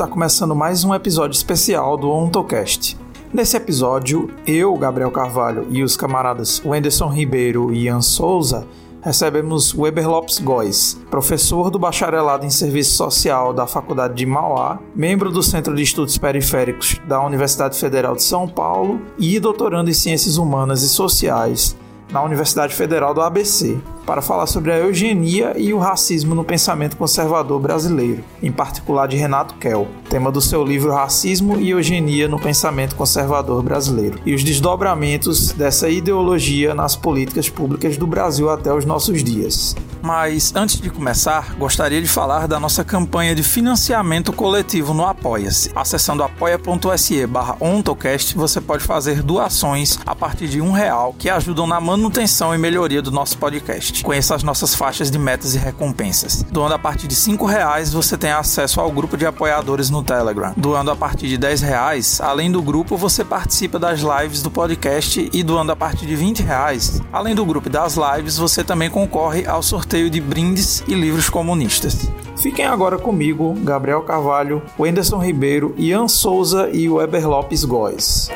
está começando mais um episódio especial do OntoCast. Nesse episódio, eu, Gabriel Carvalho e os camaradas Wenderson Ribeiro e Ian Souza recebemos Weber Lopes Góes, professor do bacharelado em Serviço Social da Faculdade de Mauá, membro do Centro de Estudos Periféricos da Universidade Federal de São Paulo e doutorando em Ciências Humanas e Sociais na Universidade Federal do ABC para falar sobre a eugenia e o racismo no pensamento conservador brasileiro, em particular de Renato Kell, tema do seu livro Racismo e Eugenia no Pensamento Conservador Brasileiro, e os desdobramentos dessa ideologia nas políticas públicas do Brasil até os nossos dias. Mas antes de começar, gostaria de falar da nossa campanha de financiamento coletivo no Apoia-se. Acessando apoia.se barra ontocast, você pode fazer doações a partir de um real que ajudam na manutenção e melhoria do nosso podcast. Conheça as nossas faixas de metas e recompensas. Doando a partir de cinco reais, você tem acesso ao grupo de apoiadores no Telegram. Doando a partir de 10 reais, além do grupo, você participa das lives do podcast e doando a partir de 20 reais, além do grupo das lives, você também concorre ao sorteio de brindes e livros comunistas. Fiquem agora comigo, Gabriel Carvalho, Wenderson Ribeiro, Ian Souza e Weber Lopes Góes.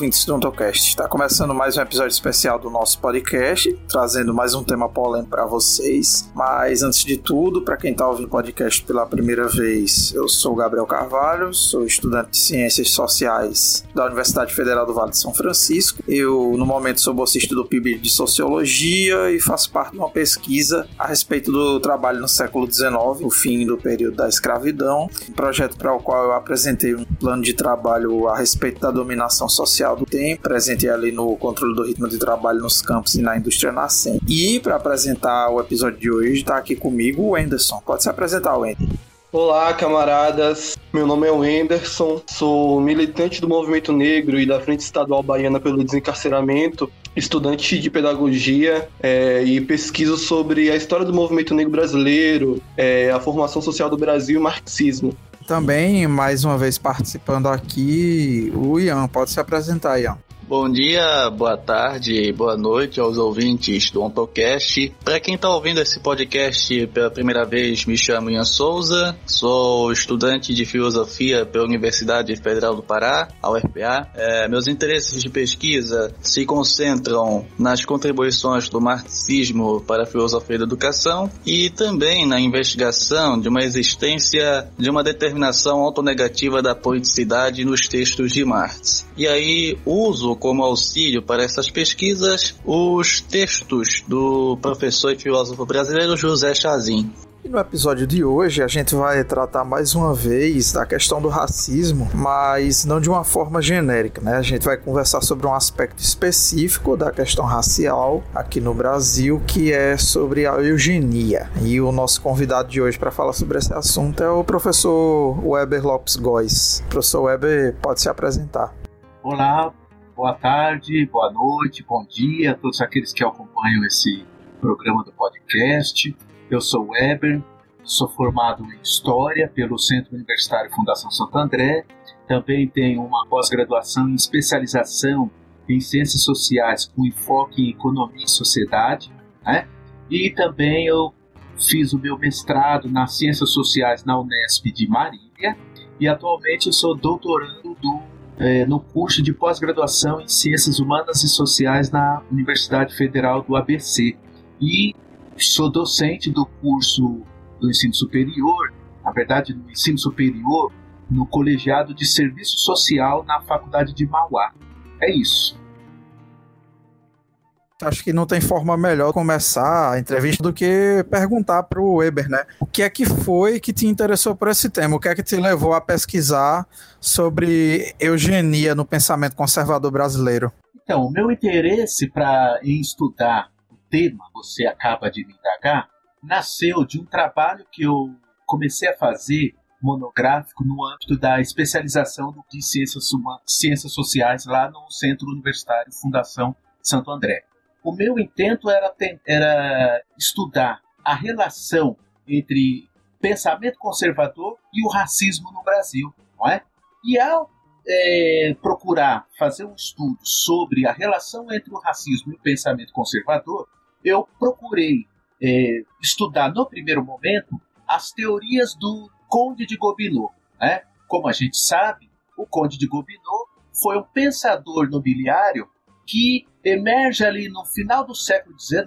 Ouvintes do Ontocast, está começando mais um episódio especial do nosso podcast, trazendo mais um tema polêmico para vocês. Mas antes de tudo, para quem está ouvindo o podcast pela primeira vez, eu sou Gabriel Carvalho, sou estudante de Ciências Sociais da Universidade Federal do Vale de São Francisco. Eu, no momento, sou bolsista do PIB de Sociologia e faço parte de uma pesquisa a respeito do trabalho no século XIX, o fim do período da escravidão, um projeto para o qual eu apresentei um plano de trabalho a respeito da dominação social do tempo, presente ali no controle do ritmo de trabalho nos campos e na indústria nascente. E para apresentar o episódio de hoje, está aqui comigo o Anderson. Pode se apresentar, Wender. Olá, camaradas. Meu nome é Wenderson, sou militante do movimento negro e da Frente Estadual Baiana pelo Desencarceramento, estudante de pedagogia é, e pesquiso sobre a história do movimento negro brasileiro, é, a formação social do Brasil e o marxismo. Também, mais uma vez participando aqui, o Ian. Pode se apresentar, Ian. Bom dia, boa tarde, boa noite aos ouvintes do OntoCast. Para quem está ouvindo esse podcast pela primeira vez, me chamo Ian Souza, sou estudante de filosofia pela Universidade Federal do Pará, a UFPA. É, meus interesses de pesquisa se concentram nas contribuições do marxismo para a filosofia da educação e também na investigação de uma existência de uma determinação autonegativa da politicidade nos textos de Marx. E aí uso como auxílio para essas pesquisas os textos do professor e filósofo brasileiro José Chazin. E no episódio de hoje a gente vai tratar mais uma vez da questão do racismo, mas não de uma forma genérica, né? A gente vai conversar sobre um aspecto específico da questão racial aqui no Brasil, que é sobre a eugenia. E o nosso convidado de hoje para falar sobre esse assunto é o professor Weber Lopes Góes. Professor Weber, pode se apresentar. Olá, boa tarde, boa noite, bom dia a todos aqueles que acompanham esse programa do podcast. Eu sou Weber, sou formado em História pelo Centro Universitário Fundação Santo André. Também tenho uma pós-graduação em especialização em Ciências Sociais com enfoque em Economia e Sociedade. Né? E também eu fiz o meu mestrado nas Ciências Sociais na Unesp de Marília e atualmente eu sou doutorando do é, no curso de pós-graduação em Ciências Humanas e Sociais na Universidade Federal do ABC. E sou docente do curso do ensino superior, na verdade, no ensino superior, no colegiado de serviço social na Faculdade de Mauá. É isso. Acho que não tem forma melhor começar a entrevista do que perguntar para o Weber, né? O que é que foi que te interessou por esse tema? O que é que te levou a pesquisar sobre eugenia no pensamento conservador brasileiro? Então, o meu interesse para estudar o tema, você acaba de me indagar, nasceu de um trabalho que eu comecei a fazer monográfico no âmbito da especialização de ciências, ciências sociais lá no Centro Universitário Fundação Santo André. O meu intento era, era estudar a relação entre pensamento conservador e o racismo no Brasil, não é? E ao é, procurar fazer um estudo sobre a relação entre o racismo e o pensamento conservador, eu procurei é, estudar no primeiro momento as teorias do Conde de Gobineau. Né? Como a gente sabe, o Conde de Gobineau foi um pensador nobiliário que emerge ali no final do século XIX,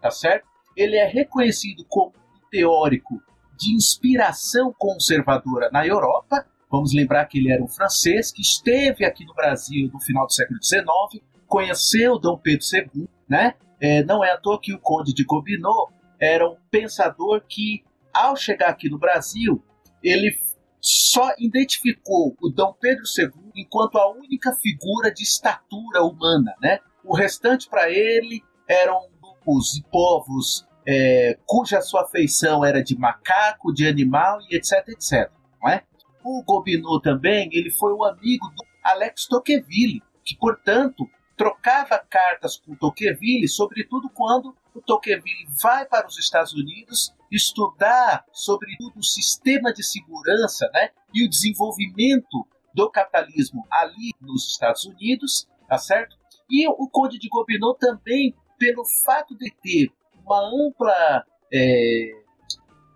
tá certo? Ele é reconhecido como um teórico de inspiração conservadora na Europa. Vamos lembrar que ele era um francês que esteve aqui no Brasil no final do século XIX, conheceu Dom Pedro II, né? É, não é à toa que o Conde de Gobineau era um pensador que, ao chegar aqui no Brasil, ele só identificou o Dom Pedro II enquanto a única figura de estatura humana, né? O restante para ele eram grupos e povos é, cuja sua feição era de macaco, de animal e etc, etc. Não é? O Gobineau também ele foi um amigo do Alex Tocqueville, que portanto trocava cartas com Tocqueville, sobretudo quando o Tocqueville vai para os Estados Unidos estudar, sobretudo, o sistema de segurança né, e o desenvolvimento do capitalismo ali nos Estados Unidos, tá certo? E o Conde de Gobineau também, pelo fato de ter uma ampla é,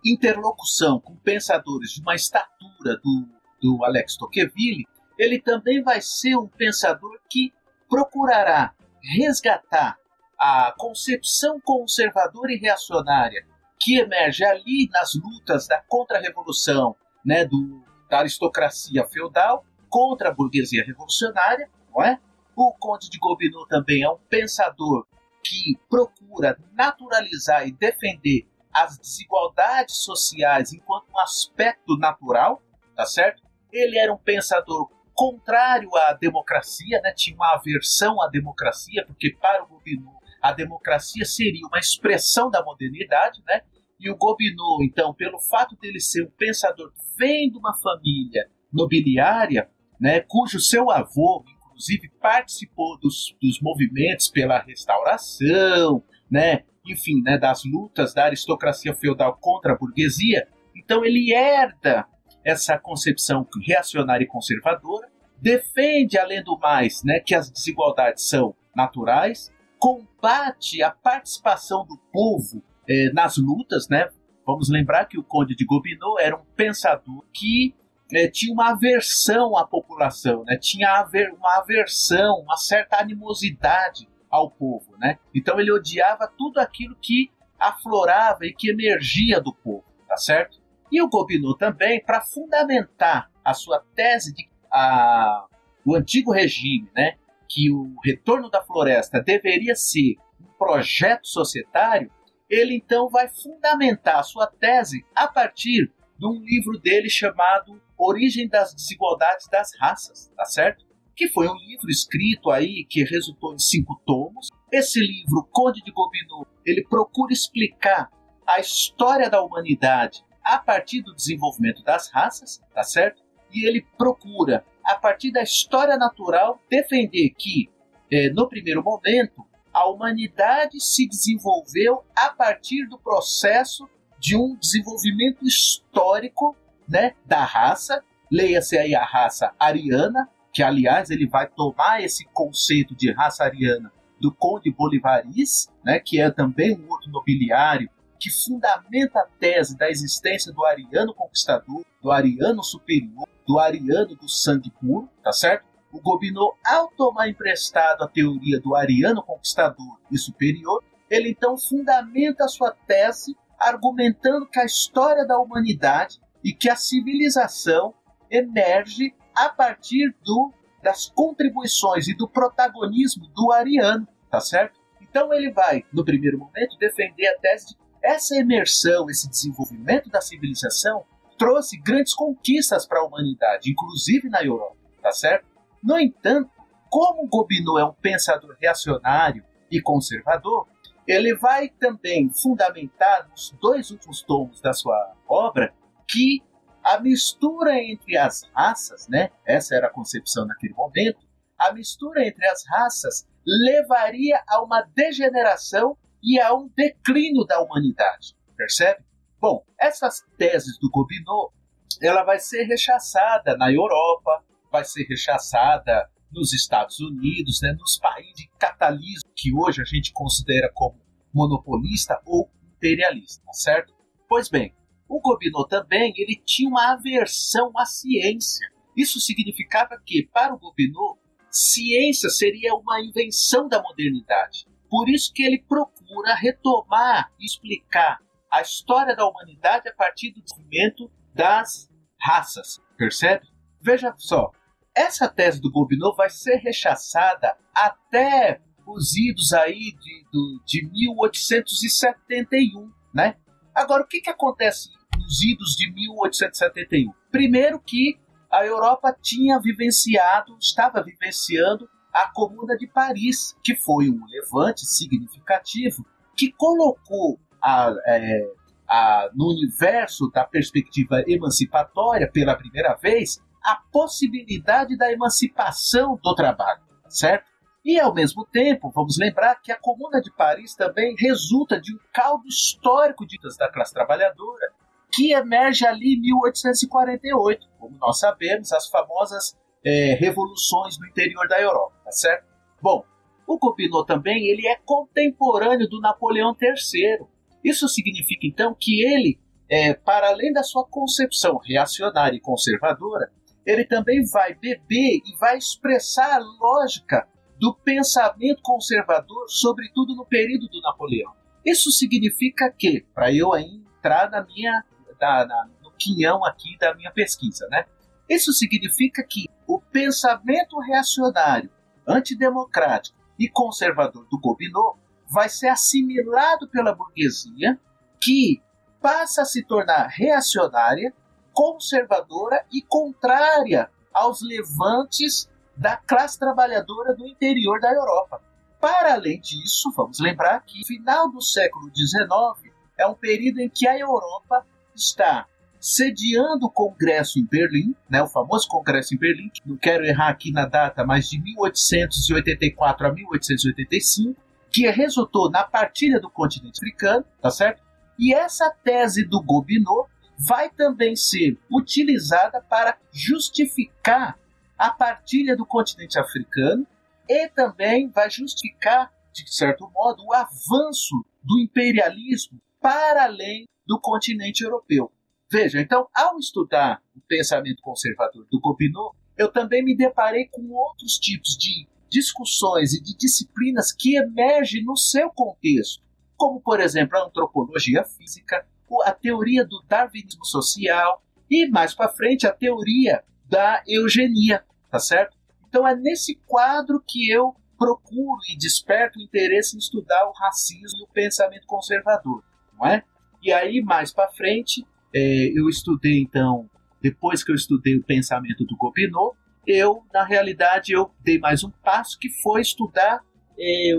interlocução com pensadores de uma estatura do, do Alex Tocqueville, ele também vai ser um pensador que procurará resgatar a concepção conservadora e reacionária que emerge ali nas lutas da contra-revolução, né, do, da aristocracia feudal contra a burguesia revolucionária, não é? O Conde de Gobineau também é um pensador que procura naturalizar e defender as desigualdades sociais enquanto um aspecto natural, tá certo? Ele era um pensador contrário à democracia, né? tinha uma aversão à democracia, porque para o Gobineau a democracia seria uma expressão da modernidade, né? E o Gobineau, então, pelo fato dele ser um pensador que vem de uma família nobiliária, né, cujo seu avô, inclusive, participou dos, dos movimentos pela restauração, né, enfim, né, das lutas da aristocracia feudal contra a burguesia, então ele herda essa concepção reacionária e conservadora, defende, além do mais, né, que as desigualdades são naturais, combate a participação do povo eh, nas lutas, né? Vamos lembrar que o Conde de Gobineau era um pensador que eh, tinha uma aversão à população, né? Tinha aver, uma aversão, uma certa animosidade ao povo, né? Então ele odiava tudo aquilo que aflorava e que emergia do povo, tá certo? E o Gobineau também, para fundamentar a sua tese de a, o antigo regime, né, que o retorno da floresta deveria ser um projeto societário, ele então vai fundamentar a sua tese a partir de um livro dele chamado Origem das Desigualdades das Raças, tá certo? Que foi um livro escrito aí que resultou em cinco tomos. Esse livro, Conde de Gobineau, ele procura explicar a história da humanidade a partir do desenvolvimento das raças, tá certo? E ele procura, a partir da história natural, defender que, eh, no primeiro momento, a humanidade se desenvolveu a partir do processo de um desenvolvimento histórico né, da raça, leia-se aí a raça ariana, que aliás ele vai tomar esse conceito de raça ariana do Conde Bolivaris, né, que é também um outro nobiliário que fundamenta a tese da existência do ariano conquistador, do ariano superior, do ariano do sangue puro, tá certo? O Gobineau, ao tomar emprestado a teoria do ariano conquistador e superior, ele então fundamenta a sua tese argumentando que a história da humanidade e que a civilização emerge a partir do, das contribuições e do protagonismo do ariano, tá certo? Então ele vai, no primeiro momento, defender a tese de essa imersão, esse desenvolvimento da civilização trouxe grandes conquistas para a humanidade, inclusive na Europa, tá certo? No entanto, como Gobineau é um pensador reacionário e conservador, ele vai também fundamentar nos dois últimos tomos da sua obra que a mistura entre as raças, né? Essa era a concepção naquele momento. A mistura entre as raças levaria a uma degeneração e a um declínio da humanidade. Percebe? Bom, essas teses do Gobineau, ela vai ser rechaçada na Europa, vai ser rechaçada nos Estados Unidos, né, nos países de catalismo que hoje a gente considera como monopolista ou imperialista, certo? Pois bem, o Gobineau também ele tinha uma aversão à ciência. Isso significava que, para o Gobineau, ciência seria uma invenção da modernidade. Por isso que ele procura retomar e explicar a história da humanidade a partir do desenvolvimento das raças. Percebe? Veja só, essa tese do Gobineau vai ser rechaçada até os idos aí de, de 1871, né? Agora, o que, que acontece nos idos de 1871? Primeiro que a Europa tinha vivenciado, estava vivenciando a Comuna de Paris, que foi um levante significativo que colocou a, é, a, no universo da perspectiva emancipatória, pela primeira vez, a possibilidade da emancipação do trabalho, certo? E, ao mesmo tempo, vamos lembrar que a Comuna de Paris também resulta de um caldo histórico de, da classe trabalhadora, que emerge ali em 1848, como nós sabemos, as famosas é, revoluções no interior da Europa, tá certo? Bom, o Gobineau também ele é contemporâneo do Napoleão III. Isso significa então que ele, é, para além da sua concepção reacionária e conservadora, ele também vai beber e vai expressar a lógica do pensamento conservador, sobretudo no período do Napoleão. Isso significa que, para eu entrar na minha, na, na, no quinhão aqui da minha pesquisa, né? Isso significa que o pensamento reacionário, antidemocrático e conservador do Gobineau vai ser assimilado pela burguesia, que passa a se tornar reacionária, conservadora e contrária aos levantes da classe trabalhadora do interior da Europa. Para além disso, vamos lembrar que final do século XIX é um período em que a Europa está sediando o Congresso em Berlim, né, o famoso Congresso em Berlim, que não quero errar aqui na data, mas de 1884 a 1885, que resultou na partilha do continente africano, tá certo? E essa tese do Gobineau vai também ser utilizada para justificar a partilha do continente africano e também vai justificar, de certo modo, o avanço do imperialismo para além do continente europeu. Veja, então, ao estudar o pensamento conservador do Gobineau, eu também me deparei com outros tipos de discussões e de disciplinas que emergem no seu contexto, como, por exemplo, a antropologia física, a teoria do darwinismo social e, mais para frente, a teoria da eugenia, tá certo? Então é nesse quadro que eu procuro e desperto o interesse em estudar o racismo e o pensamento conservador, não é? E aí mais para frente é, eu estudei então, depois que eu estudei o pensamento do Gobineau, eu na realidade eu dei mais um passo que foi estudar é,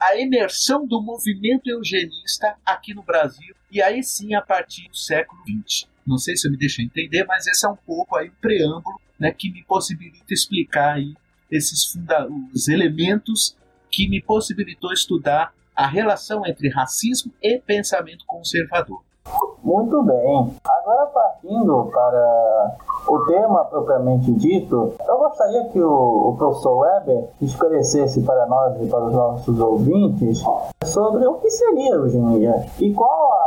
a imersão do movimento eugenista aqui no Brasil e aí sim a partir do século XX. Não sei se eu me deixei entender, mas esse é um pouco aí um preâmbulo né, que me possibilita explicar aí esses funda os elementos que me possibilitou estudar a relação entre racismo e pensamento conservador. Muito bem. Agora partindo para o tema propriamente dito, eu gostaria que o, o professor Weber esclarecesse para nós e para os nossos ouvintes sobre o que seria eugenia e qual a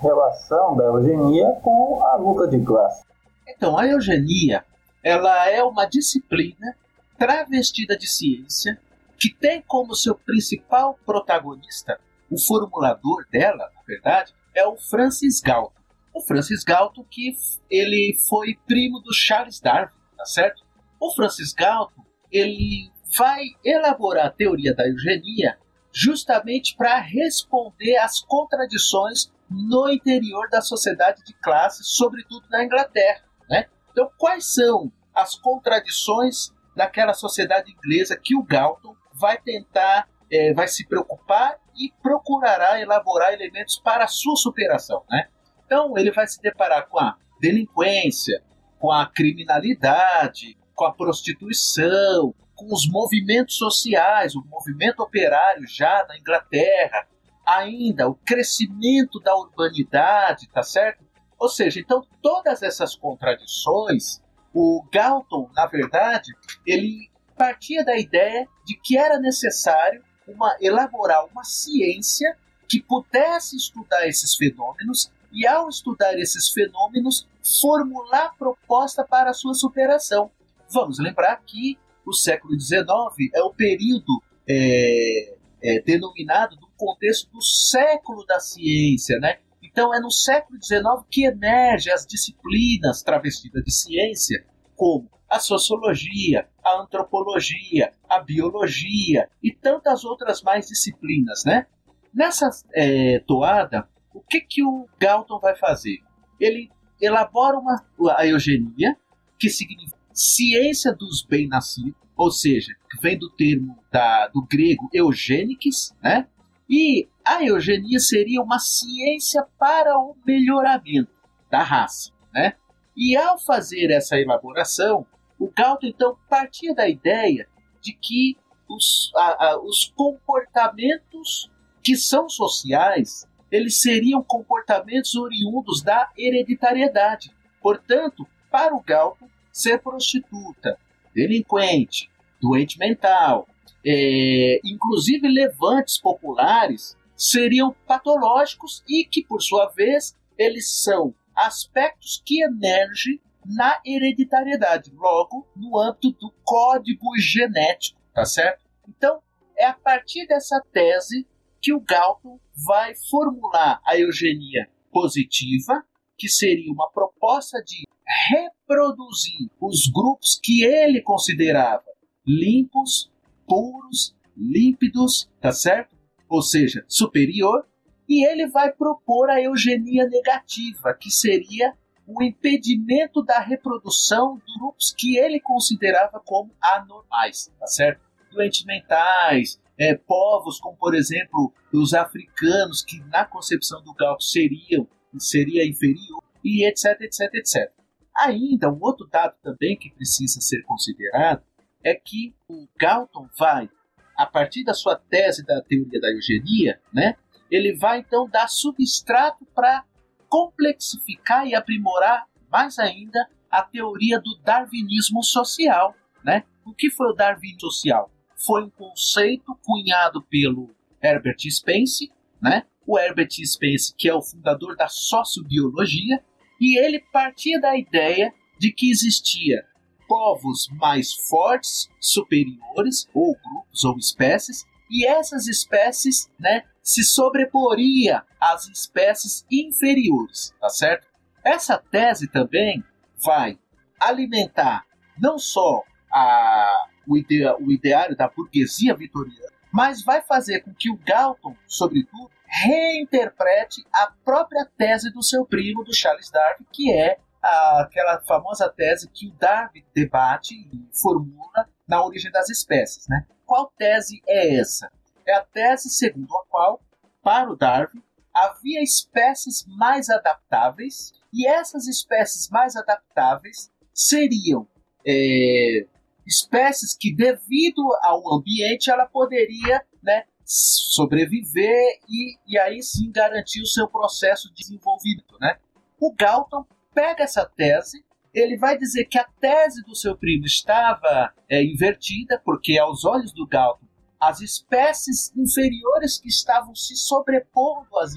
relação da eugenia com a luta de classe. Então, a eugenia ela é uma disciplina travestida de ciência que tem como seu principal protagonista, o formulador dela, na verdade, é o Francis Galton. O Francis Galton que ele foi primo do Charles Darwin, tá certo? O Francis Galton ele vai elaborar a teoria da eugenia justamente para responder às contradições no interior da sociedade de classe, sobretudo na Inglaterra, né? Então, quais são as contradições daquela sociedade inglesa que o Galton vai tentar, é, vai se preocupar e procurará elaborar elementos para a sua superação, né? Então, ele vai se deparar com a delinquência, com a criminalidade, com a prostituição, com os movimentos sociais, o movimento operário já na Inglaterra, ainda o crescimento da urbanidade, tá certo? Ou seja, então todas essas contradições, o Galton, na verdade, ele partia da ideia de que era necessário uma, elaborar uma ciência que pudesse estudar esses fenômenos e, ao estudar esses fenômenos, formular proposta para a sua superação. Vamos lembrar que o século XIX é o período é, é, denominado do contexto do século da ciência, né? Então é no século XIX que emergem as disciplinas travestidas de ciência, como a sociologia, a antropologia, a biologia e tantas outras mais disciplinas, né? Nessa é, toada, o que, que o Galton vai fazer? Ele elabora uma, a eugenia, que significa ciência dos bem-nascidos, ou seja, que vem do termo da, do grego eugêniques, né? E a eugenia seria uma ciência para o melhoramento da raça, né? E ao fazer essa elaboração, o Galton então partia da ideia de que os, a, a, os comportamentos que são sociais, eles seriam comportamentos oriundos da hereditariedade. Portanto, para o Galton, ser prostituta, delinquente, doente mental, é, inclusive levantes populares, seriam patológicos e que, por sua vez, eles são aspectos que emergem na hereditariedade, logo no âmbito do código genético, tá certo? Então, é a partir dessa tese que o Galton vai formular a eugenia positiva, que seria uma proposta de reproduzir os grupos que ele considerava limpos, puros, límpidos, tá certo? Ou seja, superior, e ele vai propor a eugenia negativa, que seria o impedimento da reprodução de grupos que ele considerava como anormais, tá certo? Doentes mentais, é, povos como, por exemplo, os africanos, que na concepção do Galton seriam seria inferior, e etc, etc, etc. Ainda, um outro dado também que precisa ser considerado é que o Galton vai, a partir da sua tese da teoria da eugenia, né, ele vai então dar substrato para complexificar e aprimorar mais ainda a teoria do darwinismo social. Né? O que foi o darwinismo social? Foi um conceito cunhado pelo Herbert Spencer, né? o Herbert Spencer, que é o fundador da sociobiologia, e ele partia da ideia de que existia povos mais fortes, superiores, ou grupos ou espécies, e essas espécies né, se sobreporia às espécies inferiores, tá certo? Essa tese também vai alimentar não só a, o, idea, o ideário da burguesia vitoriana, mas vai fazer com que o Galton, sobretudo, reinterprete a própria tese do seu primo, do Charles Darwin, que é aquela famosa tese que o Darwin debate e formula na origem das espécies. Né? Qual tese é essa? É a tese segundo a qual, para o Darwin, havia espécies mais adaptáveis e essas espécies mais adaptáveis seriam é, espécies que, devido ao ambiente, ela poderia né, sobreviver e, e aí sim garantir o seu processo de desenvolvimento. Né? O Galton pega essa tese, ele vai dizer que a tese do seu primo estava é, invertida, porque aos olhos do Galton, as espécies inferiores que estavam se sobrepondo às,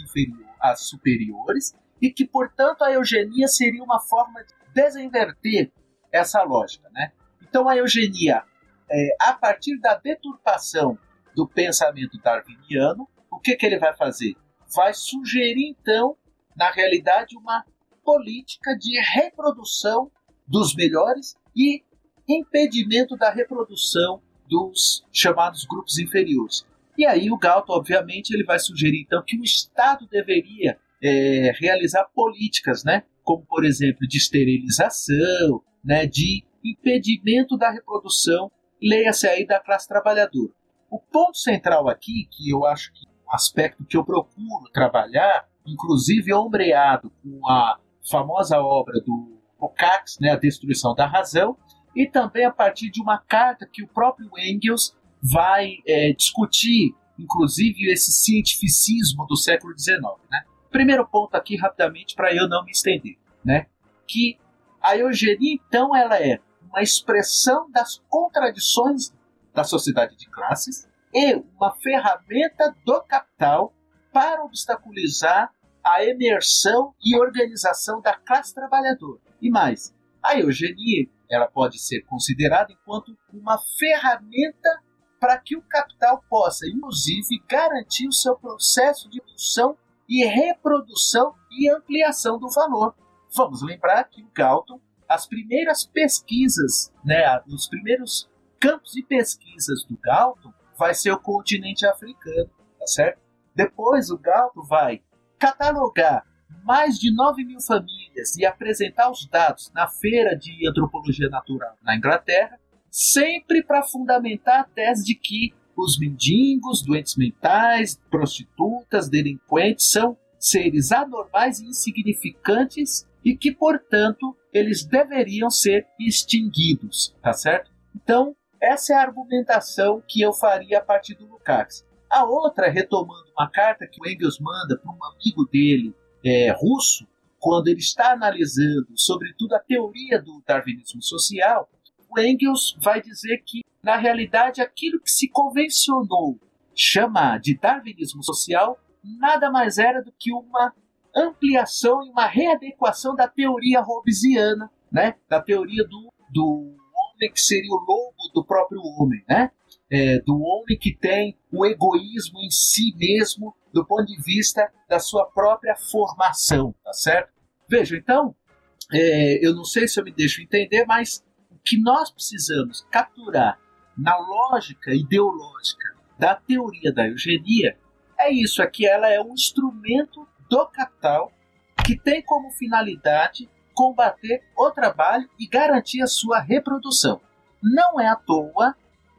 às superiores, e que, portanto, a eugenia seria uma forma de desinverter essa lógica. Né? Então, a eugenia, é, a partir da deturpação do pensamento darwiniano, o que, que ele vai fazer? Vai sugerir, então, na realidade, uma política de reprodução dos melhores e impedimento da reprodução dos chamados grupos inferiores. E aí o Galton, obviamente, ele vai sugerir então que o Estado deveria é, realizar políticas, né, como por exemplo de esterilização, né, de impedimento da reprodução, leia-se aí da classe trabalhadora. O ponto central aqui, que eu acho que é um aspecto que eu procuro trabalhar, inclusive ombreado com a famosa obra do Lukács, né, A Destruição da Razão, e também a partir de uma carta que o próprio Engels vai é, discutir, inclusive, esse cientificismo do século XIX. Né? Primeiro ponto aqui, rapidamente, para eu não me estender, né? que a eugenia, então, ela é uma expressão das contradições da sociedade de classes e uma ferramenta do capital para obstaculizar a emersão e organização da classe trabalhadora. E mais, a eugenia ela pode ser considerada enquanto uma ferramenta para que o capital possa, inclusive, garantir o seu processo de produção e reprodução e ampliação do valor. Vamos lembrar que o Galton, as primeiras pesquisas, né, os primeiros campos de pesquisas do Galton vai ser o continente africano, tá certo? Depois o Galton vai catalogar mais de 9 mil famílias e apresentar os dados na Feira de Antropologia Natural na Inglaterra, sempre para fundamentar a tese de que os mendigos, doentes mentais, prostitutas, delinquentes são seres anormais e insignificantes e que, portanto, eles deveriam ser extinguidos, tá certo? Então, essa é a argumentação que eu faria a partir do Lukács. A outra, retomando uma carta que o Engels manda para um amigo dele, é, russo, quando ele está analisando, sobretudo, a teoria do darwinismo social, o Engels vai dizer que, na realidade, aquilo que se convencionou chamar de darwinismo social nada mais era do que uma ampliação e uma readequação da teoria hobbesiana, né? da teoria do, do homem que seria o lobo do próprio homem, né? É, do homem que tem o egoísmo em si mesmo do ponto de vista da sua própria formação, tá certo? Veja, então, é, eu não sei se eu me deixo entender, mas o que nós precisamos capturar na lógica ideológica da teoria da eugenia é isso, é que ela é um instrumento do capital que tem como finalidade combater o trabalho e garantir a sua reprodução. Não é à toa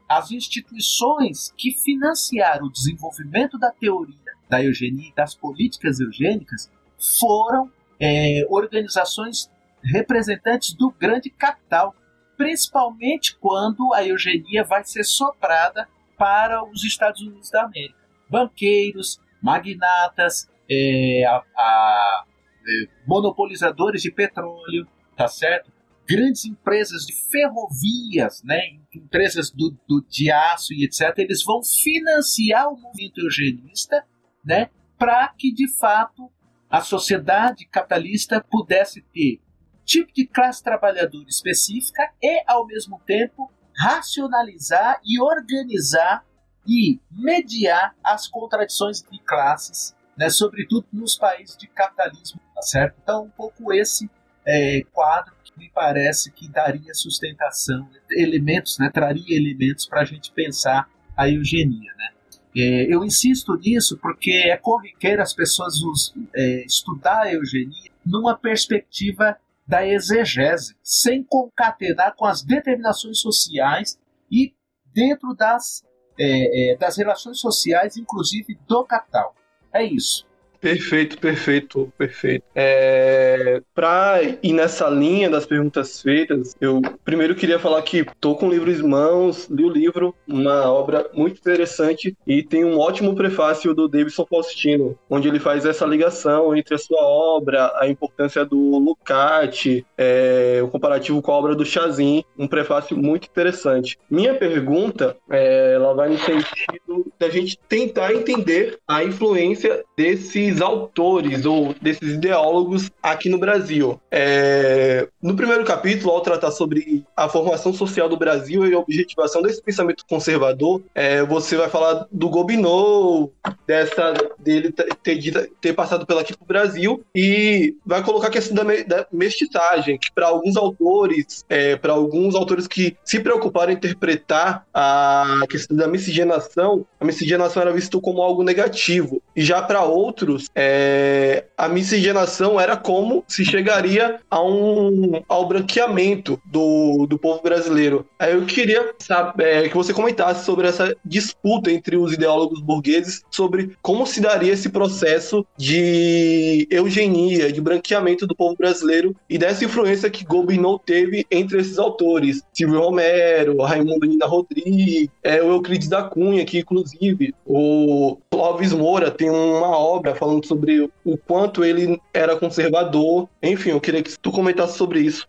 as instituições que financiaram o desenvolvimento da teoria da eugenia e das políticas eugênicas foram é, organizações representantes do grande capital, principalmente quando a eugenia vai ser soprada para os Estados Unidos da América. Banqueiros, magnatas, é, a, a é, monopolizadores de petróleo, tá certo? Grandes empresas de ferrovias, né? empresas do, do, de aço e etc., eles vão financiar o movimento eugenista né? para que, de fato, a sociedade capitalista pudesse ter tipo de classe trabalhadora específica e, ao mesmo tempo, racionalizar e organizar e mediar as contradições de classes né, sobretudo nos países de capitalismo, tá certo? Então, um pouco esse é, quadro que me parece que daria sustentação, elementos, né, traria elementos para a gente pensar a eugenia, né? É, eu insisto nisso porque é corriqueiro as pessoas os, é, estudar a eugenia numa perspectiva da exegese, sem concatenar com as determinações sociais e dentro das, é, é das relações sociais, inclusive do capital. É isso. Perfeito, perfeito, perfeito. É, para ir nessa linha das perguntas feitas, eu primeiro queria falar que estou com o livro em mãos, li o livro, uma obra muito interessante e tem um ótimo prefácio do Davidson Faustino, onde ele faz essa ligação entre a sua obra, a importância do Lukács, é, o comparativo com a obra do Chazin, um prefácio muito interessante. Minha pergunta, é, ela vai no sentido da gente tentar entender a influência desse desses autores ou desses ideólogos aqui no Brasil. É, no primeiro capítulo, ao tratar sobre a formação social do Brasil e a objetivação desse pensamento conservador, é, você vai falar do Gobineau, dessa dele ter, ter passado pela aqui pro Brasil e vai colocar a questão da, da mestiçagem, que para alguns autores, é, para alguns autores que se preocuparam em interpretar a questão da miscigenação, a miscigenação era vista como algo negativo. E já para outros, é, a miscigenação era como se chegaria a um, ao branqueamento do, do povo brasileiro. Aí eu queria saber, é, que você comentasse sobre essa disputa entre os ideólogos burgueses sobre como se daria esse processo de eugenia, de branqueamento do povo brasileiro e dessa influência que Gobineau teve entre esses autores. Silvio Romero, Raimundo Nina Rodrigues, é, o Euclides da Cunha, que inclusive o Clóvis Moura tem uma obra falando sobre o quanto ele era conservador. Enfim, eu queria que tu comentasse sobre isso.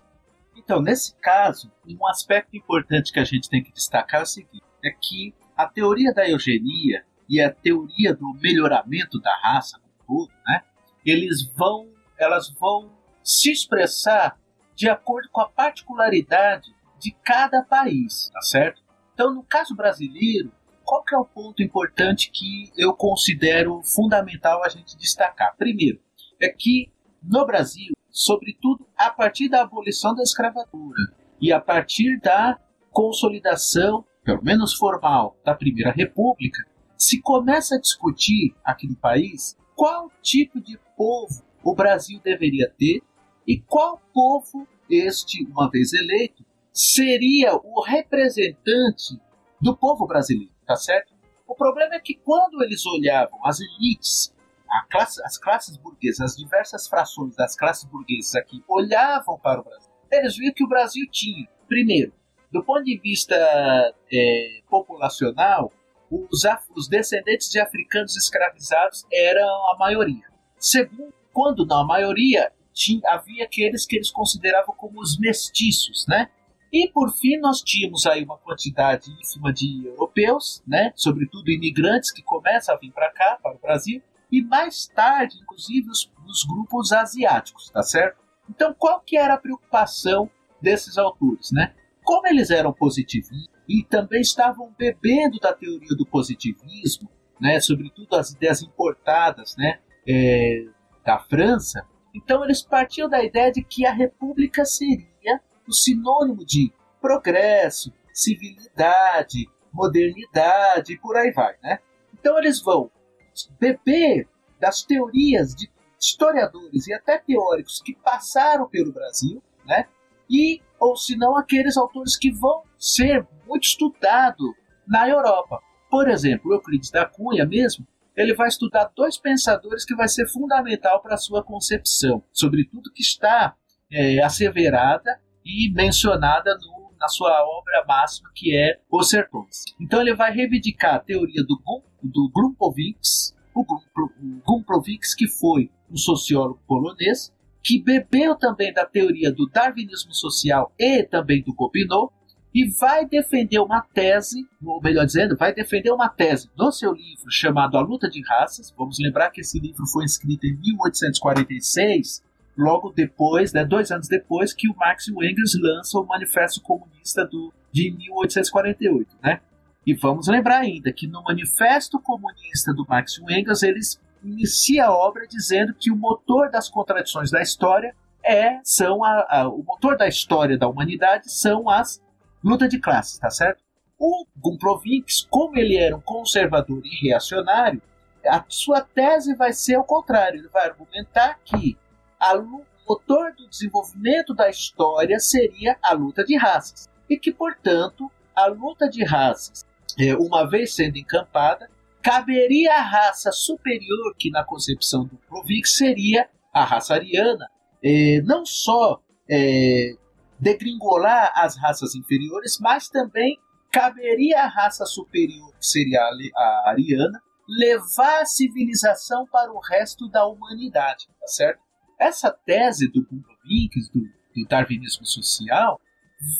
Então, nesse caso, um aspecto importante que a gente tem que destacar é o seguinte: é que a teoria da eugenia e a teoria do melhoramento da raça como todo, né, eles vão, elas vão se expressar de acordo com a particularidade de cada país, tá certo? Então, no caso brasileiro, qual que é o ponto importante que eu considero fundamental a gente destacar? Primeiro, é que no Brasil, sobretudo a partir da abolição da escravatura e a partir da consolidação, pelo menos formal, da Primeira República, se começa a discutir aqui no país qual tipo de povo o Brasil deveria ter e qual povo este, uma vez eleito, seria o representante do povo brasileiro, tá certo? O problema é que quando eles olhavam as elites, classe, as classes burguesas, as diversas frações das classes burguesas aqui olhavam para o Brasil, eles viam que o Brasil tinha, primeiro, do ponto de vista é, populacional, os, os descendentes de africanos escravizados eram a maioria. Segundo, quando não a maioria, tinha, havia aqueles que eles consideravam como os mestiços, né? E por fim nós tínhamos aí uma quantidade ínfima de europeus, né, sobretudo imigrantes que começam a vir para cá, para o Brasil, e mais tarde, inclusive, os, os, grupos asiáticos, tá certo? Então, qual que era a preocupação desses autores, né? Como eles eram positivistas e também estavam bebendo da teoria do positivismo, né, sobretudo as ideias importadas, né, é, da França, então eles partiam da ideia de que a república seria o sinônimo de progresso, civilidade, modernidade e por aí vai, né? Então eles vão beber das teorias de historiadores e até teóricos que passaram pelo Brasil, né? E ou se não aqueles autores que vão ser muito estudados na Europa. Por exemplo, Euclides da Cunha mesmo, ele vai estudar dois pensadores que vai ser fundamental para a sua concepção, sobretudo que está é, asseverada e mencionada no, na sua obra máxima, que é Os Sertões. Então ele vai reivindicar a teoria do, do Grumpovics, o Gumprovics, que foi um sociólogo polonês, que bebeu também da teoria do darwinismo social e também do Gobineau, e vai defender uma tese, ou melhor dizendo, vai defender uma tese no seu livro chamado A Luta de Raças. Vamos lembrar que esse livro foi escrito em 1846, logo depois, né, dois anos depois, que o Marx e o Engels lançam o Manifesto Comunista do, de 1848. Né? E vamos lembrar ainda que no Manifesto Comunista do Marx e o Engels, eles inicia a obra dizendo que o motor das contradições da história é são a, a, o motor da história da humanidade são as lutas de classes, tá certo? O Gumprovinx, como ele era um conservador e reacionário, a sua tese vai ser o contrário. Ele vai argumentar que o motor do desenvolvimento da história seria a luta de raças e que, portanto, a luta de raças, é, uma vez sendo encampada, caberia à raça superior, que na concepção do Provix seria a raça ariana, é, não só é, degringolar as raças inferiores, mas também caberia à raça superior, que seria a ariana, levar a civilização para o resto da humanidade, tá certo? Essa tese do Provix, do, do darwinismo social,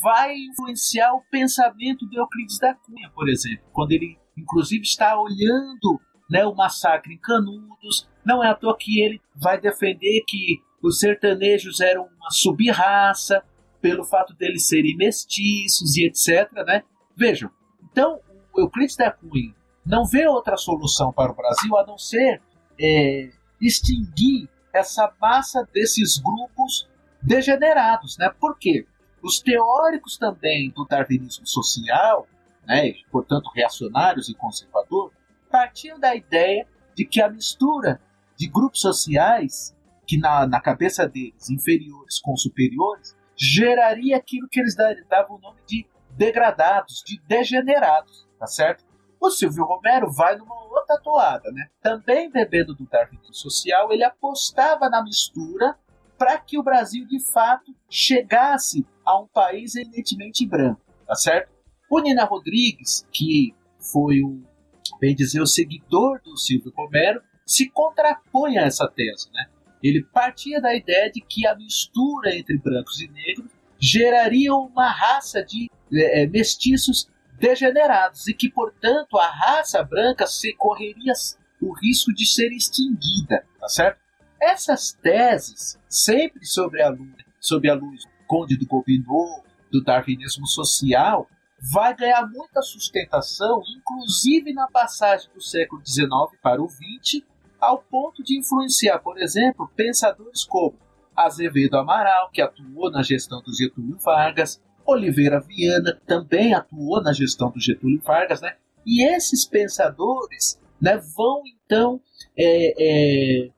vai influenciar o pensamento do Euclides da Cunha, por exemplo, quando ele inclusive está olhando né, o massacre em Canudos. Não é à toa que ele vai defender que os sertanejos eram uma subraça pelo fato deles serem mestiços e etc. Né? Vejam, então o Euclides da Cunha não vê outra solução para o Brasil a não ser é, extinguir essa massa desses grupos degenerados. Né? Por quê? Os teóricos também do darwinismo social né, portanto reacionários e conservadores, partiam da ideia de que a mistura de grupos sociais, que na, na cabeça deles, inferiores com superiores, geraria aquilo que eles davam o nome de degradados, de degenerados, tá certo? O Silvio Romero vai numa outra toada, né? Também bebendo do darwinismo social, ele apostava na mistura para que o Brasil de fato chegasse a um país eminentemente branco, tá certo? O Nina Rodrigues, que foi o, bem dizer, o seguidor do Silvio Romero, se contrapõe a essa tese, né? Ele partia da ideia de que a mistura entre brancos e negros geraria uma raça de é, mestiços degenerados e que, portanto, a raça branca se correria o risco de ser extinguida, tá certo? Essas teses, sempre sobre a luz, sobre a luz Conde do Gobineau, do darwinismo social, vai ganhar muita sustentação, inclusive na passagem do século XIX para o XX, ao ponto de influenciar, por exemplo, pensadores como Azevedo Amaral, que atuou na gestão do Getúlio Vargas, Oliveira Viana também atuou na gestão do Getúlio Vargas, né? E esses pensadores né, vão então é, é,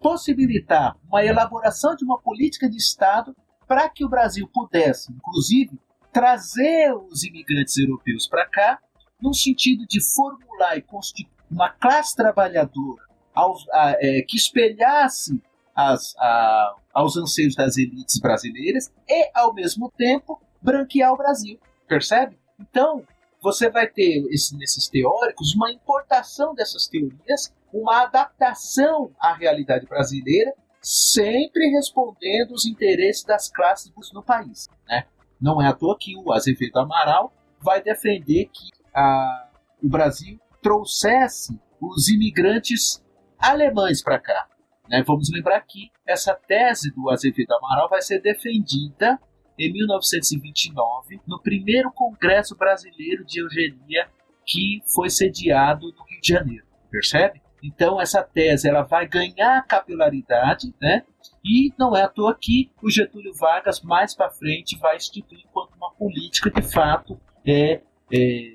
possibilitar uma elaboração de uma política de Estado para que o Brasil pudesse, inclusive, trazer os imigrantes europeus para cá, no sentido de formular e constituir uma classe trabalhadora aos, a, é, que espelhasse as, a, aos anseios das elites brasileiras e, ao mesmo tempo, branquear o Brasil, percebe? Então, você vai ter esse, nesses teóricos uma importação dessas teorias, uma adaptação à realidade brasileira, sempre respondendo os interesses das classes no país. Né? Não é à toa que o Azevedo Amaral vai defender que a, o Brasil trouxesse os imigrantes alemães para cá. Né? Vamos lembrar que essa tese do Azevedo Amaral vai ser defendida em 1929, no primeiro Congresso Brasileiro de Eugenia que foi sediado no Rio de Janeiro, percebe? Então essa tese ela vai ganhar capilaridade, né? E não é à toa que o Getúlio Vargas mais para frente vai instituir enquanto uma política de fato é, é,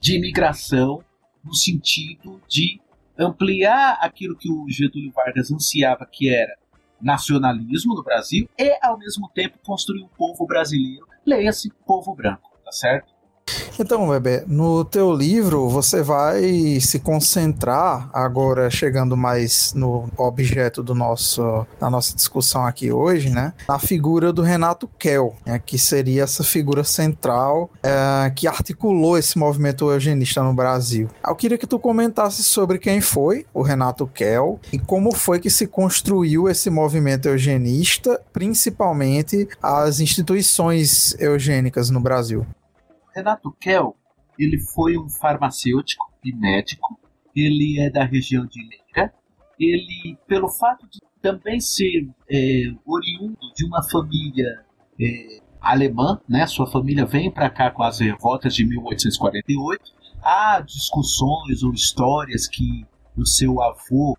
de imigração no sentido de ampliar aquilo que o Getúlio Vargas ansiava que era nacionalismo no Brasil e, ao mesmo tempo, construir um povo brasileiro, leia-se povo branco, tá certo? Então, Weber, no teu livro você vai se concentrar agora chegando mais no objeto do nosso da nossa discussão aqui hoje, né? Na figura do Renato Kell, né, que seria essa figura central é, que articulou esse movimento eugenista no Brasil. Eu queria que tu comentasse sobre quem foi o Renato Kell e como foi que se construiu esse movimento eugenista, principalmente as instituições eugênicas no Brasil. Renato Kell, ele foi um farmacêutico e médico. Ele é da região de Leira. Ele, pelo fato de também ser é, oriundo de uma família é, alemã, né? Sua família vem para cá com as revoltas de 1848. Há discussões ou histórias que o seu avô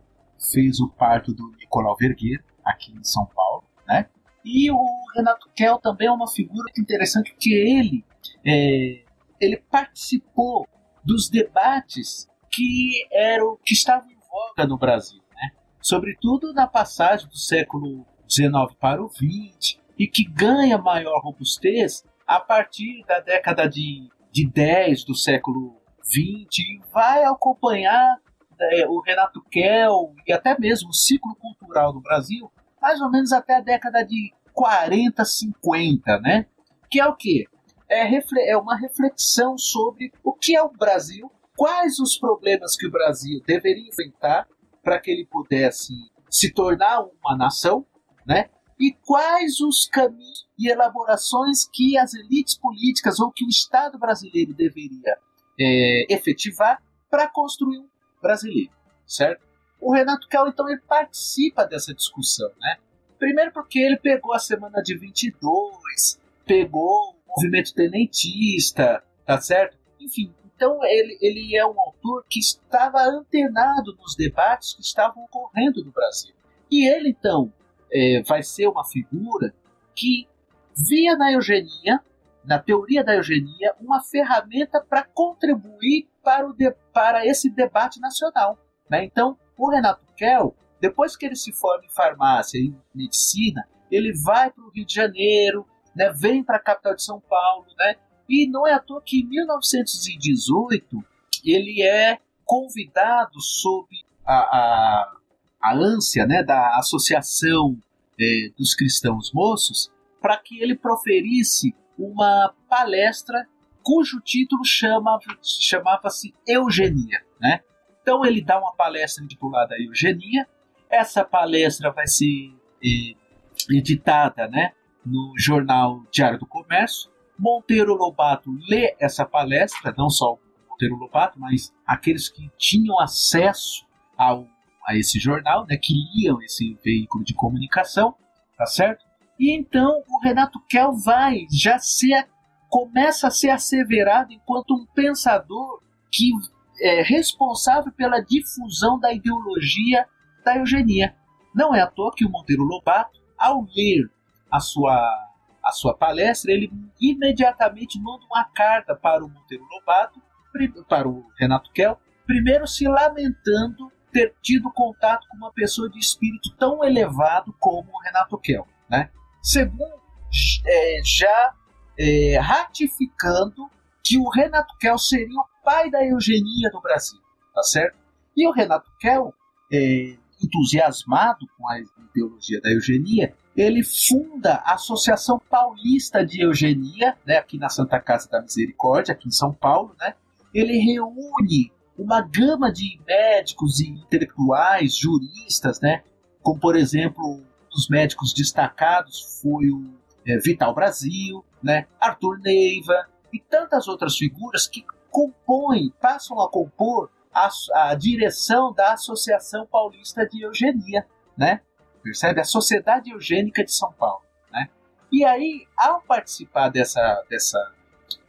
fez o parto do Nicolau Vergueiro aqui em São Paulo, né? E o Renato Kell também é uma figura interessante porque ele é, ele participou dos debates que eram que estavam em voga no Brasil, né? sobretudo na passagem do século XIX para o XX, e que ganha maior robustez a partir da década de, de 10 do século XX e vai acompanhar é, o Renato Kell e até mesmo o ciclo cultural do Brasil mais ou menos até a década de 40, 50, né? Que é o quê? É, é uma reflexão sobre o que é o Brasil, quais os problemas que o Brasil deveria enfrentar para que ele pudesse se tornar uma nação, né? E quais os caminhos e elaborações que as elites políticas ou que o Estado brasileiro deveria é, efetivar para construir um brasileiro, certo? O Renato Cal, então, ele participa dessa discussão, né? Primeiro porque ele pegou a semana de 22, pegou movimento tenentista, tá certo? Enfim, então ele, ele é um autor que estava antenado nos debates que estavam ocorrendo no Brasil. E ele, então, é, vai ser uma figura que via na eugenia, na teoria da eugenia, uma ferramenta para contribuir para, o de, para esse debate nacional. Né? Então, O Renato Kell, depois que ele se forma em farmácia e medicina, ele vai para o Rio de Janeiro, né, vem para a capital de São Paulo, né, e não é à toa que em 1918 ele é convidado sob a, a, a ânsia né, da Associação eh, dos Cristãos Moços para que ele proferisse uma palestra cujo título chama, chamava-se Eugenia. Né? Então ele dá uma palestra intitulada Eugenia. Essa palestra vai ser eh, editada né, no jornal Diário do Comércio. Monteiro Lobato lê essa palestra, não só Monteiro Lobato, mas aqueles que tinham acesso ao, a esse jornal, né, que liam esse veículo de comunicação, tá certo? E então o Renato Kell vai já ser começa a ser asseverado enquanto um pensador que é responsável pela difusão da ideologia da eugenia. Não é à toa que o Monteiro Lobato, ao ler a sua, a sua palestra, ele imediatamente manda uma carta para o Monteiro Lobato, para o Renato Kell, primeiro se lamentando ter tido contato com uma pessoa de espírito tão elevado como o Renato Kell. Né? Segundo, é, já é, ratificando que o Renato Kell seria o pai da eugenia no Brasil, tá certo? E o Renato Kell, é, entusiasmado com a ideologia da eugenia, ele funda a Associação Paulista de Eugenia, né, aqui na Santa Casa da Misericórdia, aqui em São Paulo, né? Ele reúne uma gama de médicos e intelectuais, juristas, né? Como por exemplo, dos médicos destacados foi o é, Vital Brasil, né, Arthur Neiva e tantas outras figuras que compõem, passam a compor a, a direção da Associação Paulista de Eugenia, né? Percebe? A Sociedade Eugênica de São Paulo, né? E aí, ao participar dessa, dessa,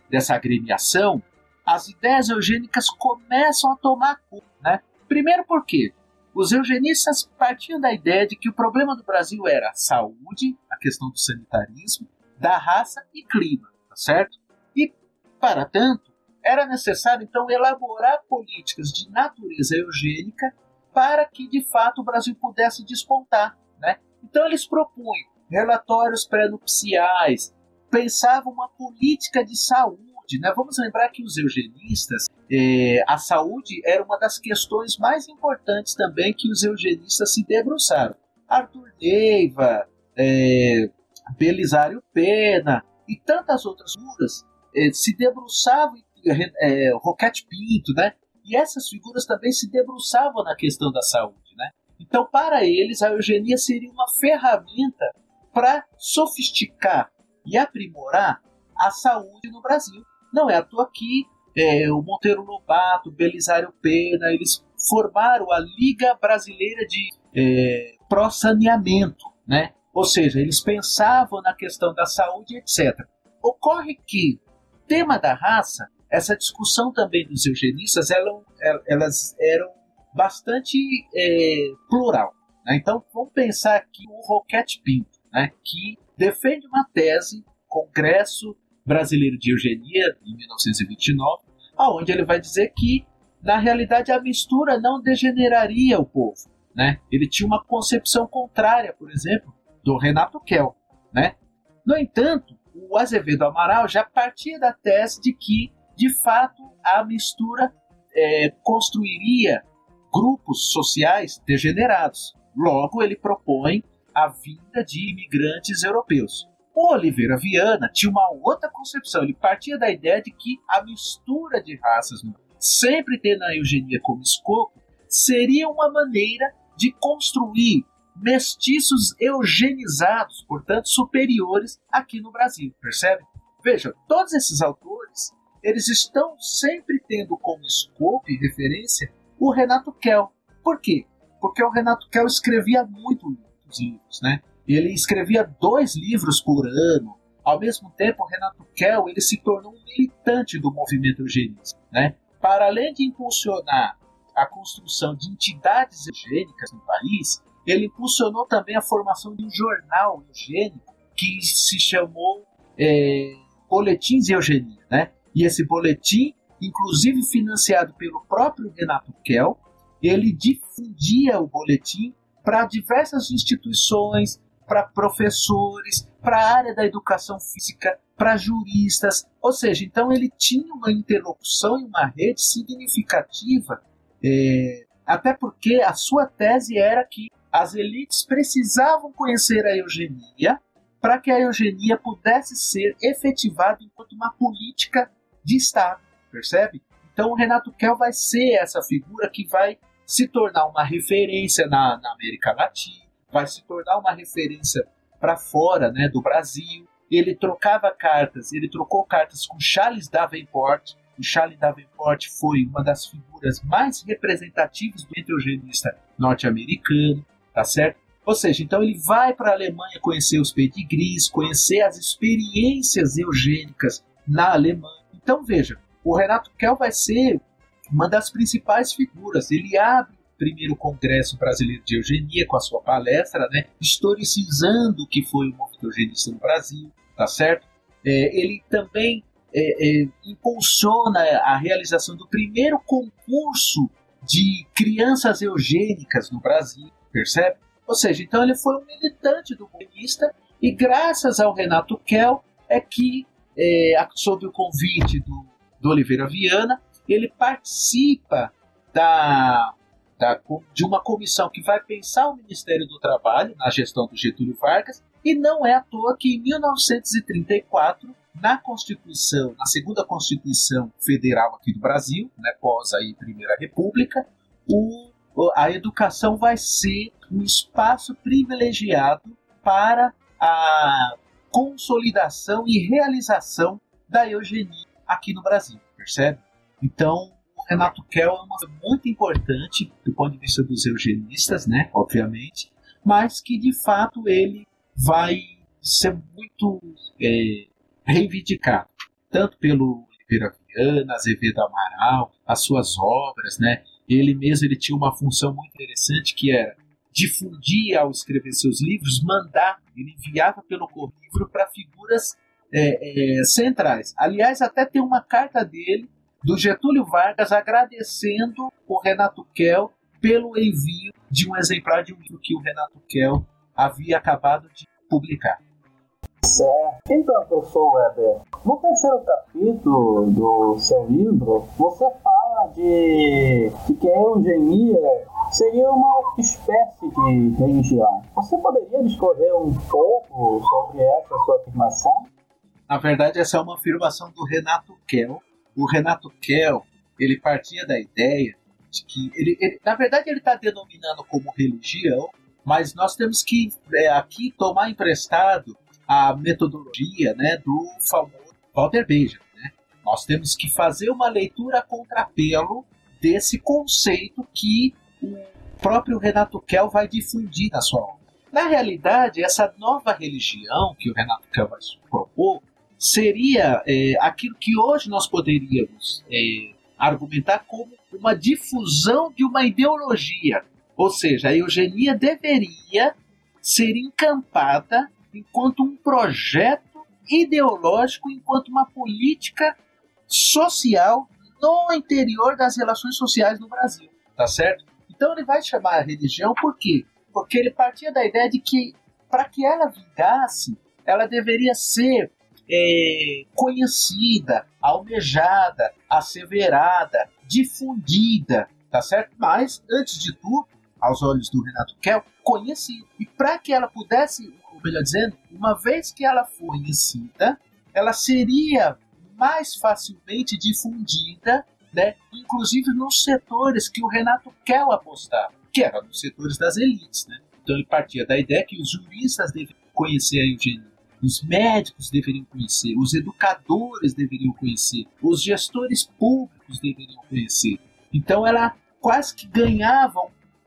dessa agremiação, as ideias eugênicas começam a tomar conta, né? Primeiro porque os eugenistas partiam da ideia de que o problema do Brasil era a saúde, a questão do sanitarismo, da raça e clima, tá certo? E, para tanto, era necessário então elaborar políticas de natureza eugênica para que de fato o Brasil pudesse despontar, né? Então eles propunham relatórios pré-nupciais, pensavam uma política de saúde né? Vamos lembrar que os eugenistas, é, a saúde era uma das questões mais importantes também que os eugenistas se debruçaram. Arthur Neiva, é, Belisário Pena e tantas outras figuras é, se debruçavam, Roquete Pinto, né? E essas figuras também se debruçavam na questão da saúde? Então, para eles, a eugenia seria uma ferramenta para sofisticar e aprimorar a saúde no Brasil. Não é à toa que é, o Monteiro Lobato, Belisário Pena, eles formaram a Liga Brasileira de é, Pró-Saneamento, né? Ou seja, eles pensavam na questão da saúde, etc. Ocorre que, tema da raça, essa discussão também dos eugenistas, elas eram bastante é, plural. Né? Então, vamos pensar aqui o Roquete Pinto, né? que defende uma tese, Congresso Brasileiro de Eugenia, em 1929, aonde ele vai dizer que, na realidade, a mistura não degeneraria o povo. Né? Ele tinha uma concepção contrária, por exemplo, do Renato Kell. Né? No entanto, o Azevedo Amaral já partia da tese de que, de fato, a mistura é, construiria grupos sociais degenerados. Logo, ele propõe a vinda de imigrantes europeus. O Oliveira Viana tinha uma outra concepção. Ele partia da ideia de que a mistura de raças, sempre tendo a eugenia como escopo, seria uma maneira de construir mestiços eugenizados, portanto superiores aqui no Brasil, percebe? Veja, todos esses autores, eles estão sempre tendo como escopo e referência o Renato Kell. Por quê? Porque o Renato Kell escrevia muito livros, né? Ele escrevia dois livros por ano. Ao mesmo tempo, Renato Kell ele se tornou um militante do movimento eugenista. Né? Para além de impulsionar a construção de entidades eugênicas no país, ele impulsionou também a formação de um jornal eugênico que se chamou é, Boletins de Eugenia. Né? E esse boletim, inclusive financiado pelo próprio Renato Kell, ele difundia o boletim para diversas instituições, para professores, para a área da educação física, para juristas. Ou seja, então ele tinha uma interlocução e uma rede significativa, é, até porque a sua tese era que as elites precisavam conhecer a eugenia para que a eugenia pudesse ser efetivada enquanto uma política de Estado, percebe? Então o Renato Kell vai ser essa figura que vai se tornar uma referência na, na América Latina, vai se tornar uma referência para fora né, do Brasil. Ele trocava cartas, ele trocou cartas com Charles Davenport. O Charles Davenport foi uma das figuras mais representativas do eugenista norte-americano, tá certo? Ou seja, então ele vai para a Alemanha conhecer os pedigrees, conhecer as experiências eugênicas na Alemanha. Então veja, o Renato Kell vai ser uma das principais figuras. Ele abre o primeiro Congresso Brasileiro de Eugenia com a sua palestra, né, historicizando o que foi o movimento eugenista no Brasil, tá certo? É, ele também é, é, impulsiona a realização do primeiro concurso de crianças eugênicas no Brasil, percebe? Ou seja, então ele foi um militante do comunista e graças ao Renato Kell é que, é, sob o convite do, do Oliveira Viana, ele participa da, da, de uma comissão que vai pensar o Ministério do Trabalho na gestão do Getúlio Vargas e não é à toa que em 1934 na Constituição, na segunda Constituição Federal aqui do Brasil, né, pós aí Primeira República, o a educação vai ser um espaço privilegiado para a consolidação e realização da eugenia aqui no Brasil, percebe? Então, o Renato Kell é uma muito importante do ponto de vista dos eugenistas, né, obviamente, mas que de fato ele vai ser muito é, reivindicado, tanto pelo Oliveira Viana, Azevedo Amaral, as suas obras, né, ele mesmo ele tinha uma função muito interessante que era difundir ao escrever seus livros, mandar, ele enviava pelo livro para figuras é, é, centrais. Aliás, até tem uma carta dele, do Getúlio Vargas, agradecendo o Renato Kell pelo envio de um exemplar de um livro que o Renato Kell havia acabado de publicar. Certo. Então, professor Weber, no terceiro capítulo do seu livro, você fala de, de que a eugenia seria uma espécie de religião. Você poderia discorrer um pouco sobre essa sua afirmação? Na verdade, essa é uma afirmação do Renato Kell. O Renato Kell, ele partia da ideia de que, ele, ele na verdade, ele está denominando como religião, mas nós temos que é, aqui tomar emprestado a metodologia né, do famoso Walter Benjamin. Né? Nós temos que fazer uma leitura contrapelo desse conceito que o próprio Renato Kell vai difundir na sua obra. Na realidade, essa nova religião que o Renato Kell vai propor seria é, aquilo que hoje nós poderíamos é, argumentar como uma difusão de uma ideologia. Ou seja, a eugenia deveria ser encampada enquanto um projeto ideológico, enquanto uma política social no interior das relações sociais no Brasil, tá certo? Então ele vai chamar a religião por quê? Porque ele partia da ideia de que para que ela vingasse, ela deveria ser é, conhecida, almejada, asseverada, difundida, tá certo? Mas, antes de tudo, aos olhos do Renato Kell, conhecida. E para que ela pudesse ou melhor dizendo, uma vez que ela for conhecida, ela seria mais facilmente difundida, né, inclusive nos setores que o Renato quer apostar, que eram nos setores das elites. Né? Então ele partia da ideia que os juristas deveriam conhecer a eugenia, os médicos deveriam conhecer, os educadores deveriam conhecer, os gestores públicos deveriam conhecer. Então ela quase que ganhava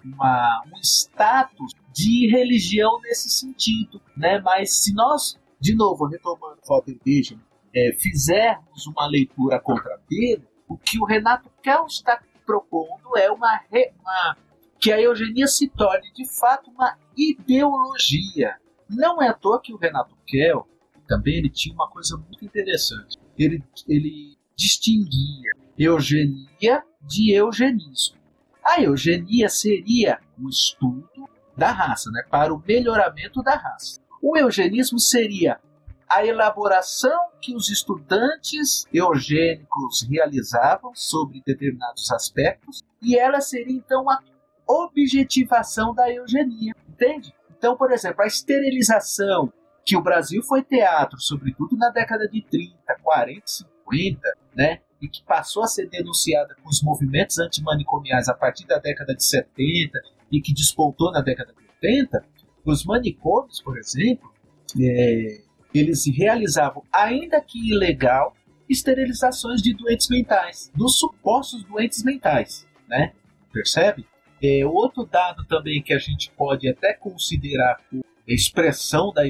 uma, um status de religião nesse sentido, né? Mas se nós, de novo, retomando o Benjamin, é, fizermos uma leitura contra Pedro, o que o Renato Kell está propondo é uma, uma que a eugenia se torne de fato uma ideologia. Não é à toa que o Renato Kell também ele tinha uma coisa muito interessante. Ele, ele distinguia eugenia de eugenismo. A eugenia seria o estudo da raça, né, para o melhoramento da raça. O eugenismo seria a elaboração que os estudantes eugênicos realizavam sobre determinados aspectos e ela seria então a objetivação da eugenia, entende? Então, por exemplo, a esterilização, que o Brasil foi teatro, sobretudo na década de 30, 40, 50, né? E que passou a ser denunciada com os movimentos antimanicomiais a partir da década de 70 e que despontou na década de 80, os manicômios, por exemplo, é, eles realizavam, ainda que ilegal, esterilizações de doentes mentais, dos supostos doentes mentais, né? Percebe? É, outro dado também que a gente pode até considerar expressão da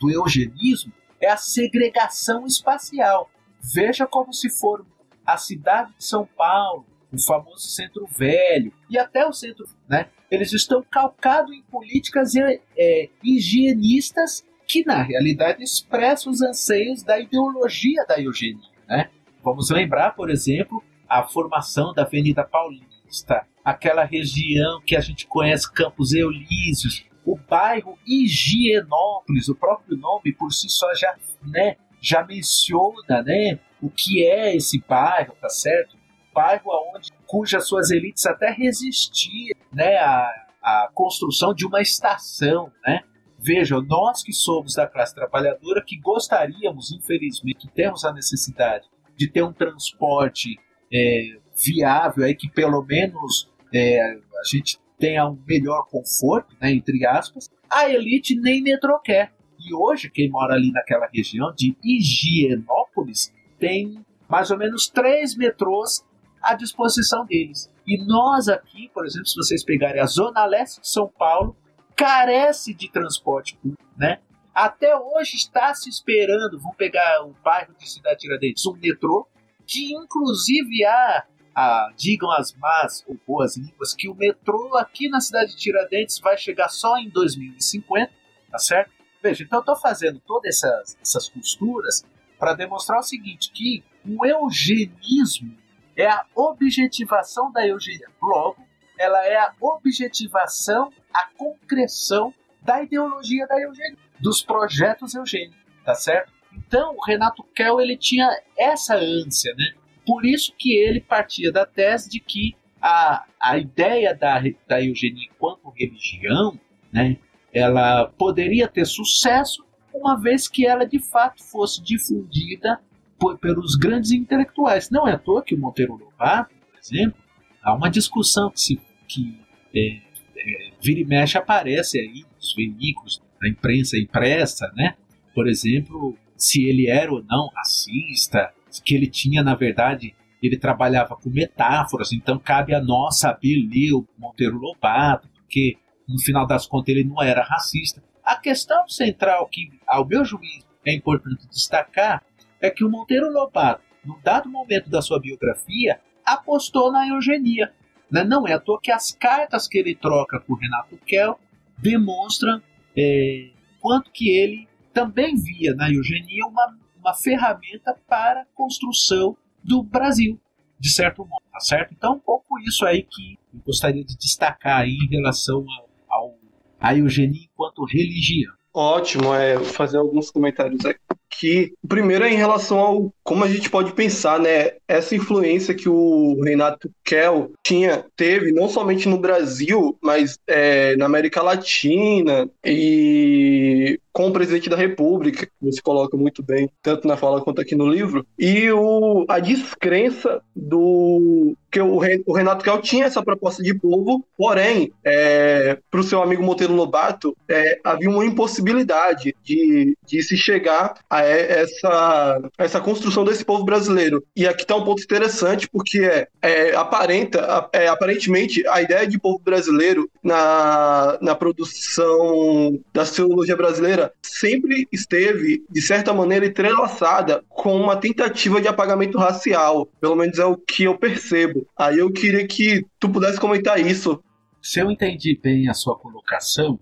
do eugenismo é a segregação espacial. Veja como se for a cidade de São Paulo, o famoso Centro Velho e até o Centro, né? Eles estão calcados em políticas é, higienistas que na realidade expressam os anseios da ideologia da eugenia. Né? Vamos lembrar, por exemplo, a formação da Avenida Paulista, aquela região que a gente conhece, Campos Elíseos, o bairro Higienópolis, o próprio nome por si só já, né, já menciona né, o que é esse bairro, tá certo? Bairro onde, cujas suas elites até resistiam né, à, à construção de uma estação, né? Vejam, nós que somos da classe trabalhadora, que gostaríamos, infelizmente, que temos a necessidade de ter um transporte é, viável, aí, que pelo menos é, a gente tenha um melhor conforto, né, entre aspas, a elite nem metrô quer. E hoje, quem mora ali naquela região de Higienópolis tem mais ou menos três metrôs à disposição deles. E nós aqui, por exemplo, se vocês pegarem a Zona Leste de São Paulo, carece de transporte público, né? Até hoje está se esperando, vamos pegar o bairro de Cidade Tiradentes, um metrô, que inclusive há, há, digam as más ou boas línguas, que o metrô aqui na cidade de Tiradentes vai chegar só em 2050, tá certo? Veja, então eu estou fazendo todas essas, essas costuras para demonstrar o seguinte, que o eugenismo é a objetivação da eugenia. Logo, ela é a objetivação a concreção da ideologia da eugênia, dos projetos eugênicos, tá certo? Então, o Renato Kell ele tinha essa ânsia, né? Por isso que ele partia da tese de que a, a ideia da, da eugenia enquanto religião, né, ela poderia ter sucesso uma vez que ela de fato fosse difundida por, pelos grandes intelectuais. Não é à toa que o Monteiro Lobato, por exemplo, há uma discussão que, se, que é, é, vira e mexe aparece aí nos veículos da imprensa impressa, né? Por exemplo, se ele era ou não racista, que ele tinha, na verdade, ele trabalhava com metáforas, então cabe a nós saber ler o Monteiro Lobato, porque no final das contas ele não era racista. A questão central que, ao meu juízo, é importante destacar é que o Monteiro Lobato, num dado momento da sua biografia, apostou na eugenia. Né? Não é à toa que as cartas que ele troca com Renato Kell demonstram é, quanto que ele também via na eugenia uma, uma ferramenta para a construção do Brasil, de certo modo, tá certo? Então, um pouco isso aí que eu gostaria de destacar aí em relação ao, ao à eugenia enquanto religião. Ótimo, é fazer alguns comentários aqui. O primeiro é em relação ao como a gente pode pensar, né? Essa influência que o Renato Kell tinha, teve, não somente no Brasil, mas é, na América Latina e com o presidente da República, que você coloca muito bem, tanto na fala quanto aqui no livro, e o, a descrença do que o, o Renato Kell tinha essa proposta de povo, porém, é, para o seu amigo Monteiro Lobato, é, havia uma impossibilidade de, de se chegar a essa, essa construção desse povo brasileiro. E aqui está um ponto interessante, porque é, é aparenta, é, aparentemente, a ideia de povo brasileiro na, na produção da sociologia brasileira sempre esteve, de certa maneira, entrelaçada com uma tentativa de apagamento racial. Pelo menos é o que eu percebo. Aí eu queria que tu pudesse comentar isso. Se eu entendi bem a sua colocação,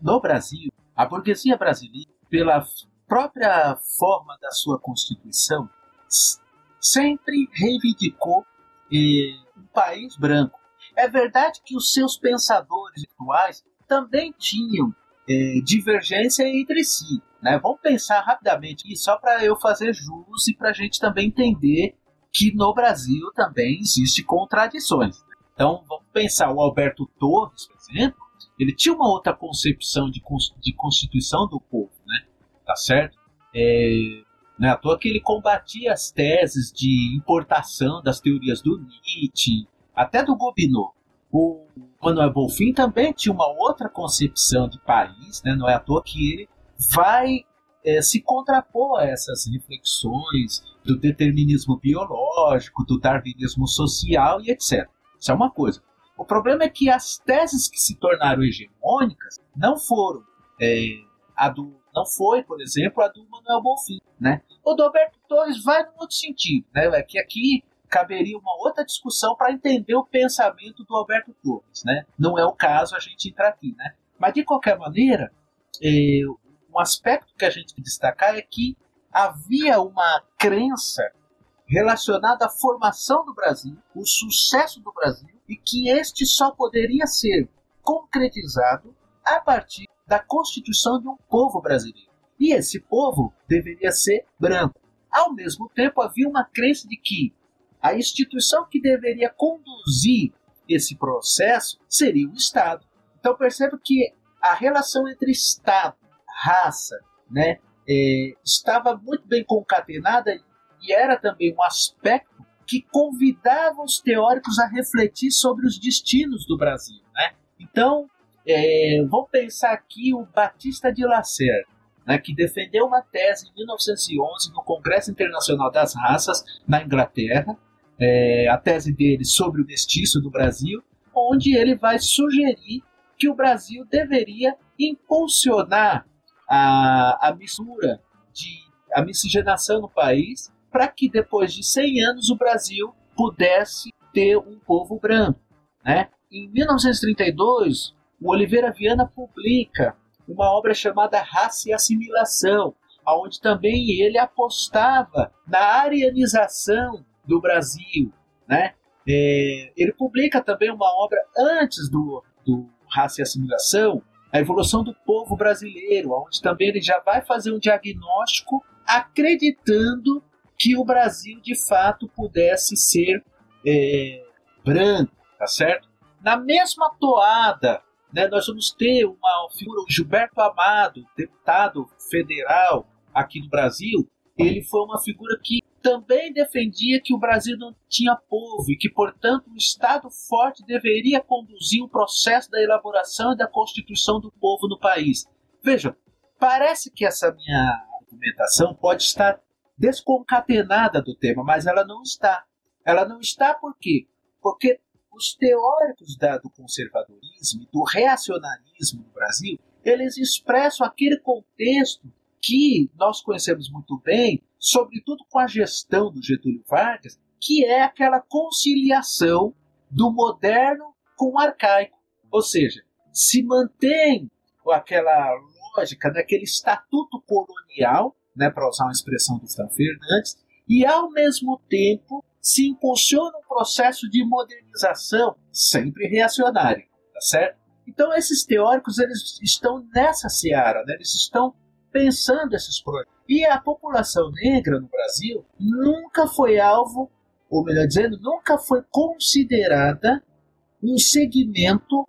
no Brasil, a burguesia brasileira, pela própria forma da sua Constituição, sempre reivindicou um país branco. É verdade que os seus pensadores atuais também tinham é, divergência entre si. Né? Vamos pensar rapidamente aqui, só para eu fazer jus e para a gente também entender que no Brasil também existe contradições. Então, vamos pensar, o Alberto Torres, por exemplo, ele tinha uma outra concepção de, de constituição do povo, né? Tá certo? É, não é à toa que ele combatia as teses de importação das teorias do Nietzsche, até do Gobineau. O Manuel Bonfim também tinha uma outra concepção de país, né? não é à toa que ele vai é, se contrapor a essas reflexões do determinismo biológico, do darwinismo social e etc. Isso é uma coisa. O problema é que as teses que se tornaram hegemônicas não foram é, a do não foi, por exemplo, a do Manuel Bonfim, né? O do Alberto Torres vai no outro sentido, né? É que aqui caberia uma outra discussão para entender o pensamento do Alberto Torres, né? Não é o caso a gente entrar aqui, né? Mas de qualquer maneira, é, um aspecto que a gente tem que destacar é que havia uma crença relacionada à formação do Brasil, o sucesso do Brasil, e que este só poderia ser concretizado a partir da constituição de um povo brasileiro. E esse povo deveria ser branco. Ao mesmo tempo, havia uma crença de que a instituição que deveria conduzir esse processo seria o Estado. Então perceba que a relação entre Estado raça, né, é, estava muito bem concatenada e era também um aspecto que convidava os teóricos a refletir sobre os destinos do Brasil. Né? Então, é, vamos pensar aqui o Batista de Lacerda, né, que defendeu uma tese em 1911 no Congresso Internacional das Raças, na Inglaterra, é, a tese dele sobre o mestiço do Brasil, onde ele vai sugerir que o Brasil deveria impulsionar a, a mistura, de, a miscigenação no país, para que depois de 100 anos o Brasil pudesse ter um povo branco. Né? Em 1932, o Oliveira Viana publica uma obra chamada Raça e Assimilação, onde também ele apostava na arianização do Brasil. Né? É, ele publica também uma obra antes do, do Raça e Assimilação, a evolução do povo brasileiro, onde também ele já vai fazer um diagnóstico acreditando que o Brasil de fato pudesse ser é, branco, tá certo? Na mesma toada, né, nós vamos ter uma figura, o Gilberto Amado, deputado federal aqui no Brasil, ele foi uma figura que também defendia que o Brasil não tinha povo e que, portanto, um Estado forte deveria conduzir o processo da elaboração e da constituição do povo no país. Veja, parece que essa minha argumentação pode estar desconcatenada do tema, mas ela não está. Ela não está por quê? Porque os teóricos da, do conservadorismo e do reacionarismo no Brasil, eles expressam aquele contexto que nós conhecemos muito bem, sobretudo com a gestão do Getúlio Vargas, que é aquela conciliação do moderno com o arcaico. Ou seja, se mantém aquela lógica daquele estatuto colonial, né, para usar uma expressão do Fran Fernandes, e ao mesmo tempo se impulsiona um processo de modernização sempre reacionário, tá certo? Então esses teóricos eles estão nessa seara, né? eles estão pensando esses projetos. E a população negra no Brasil nunca foi alvo, ou melhor dizendo, nunca foi considerada um segmento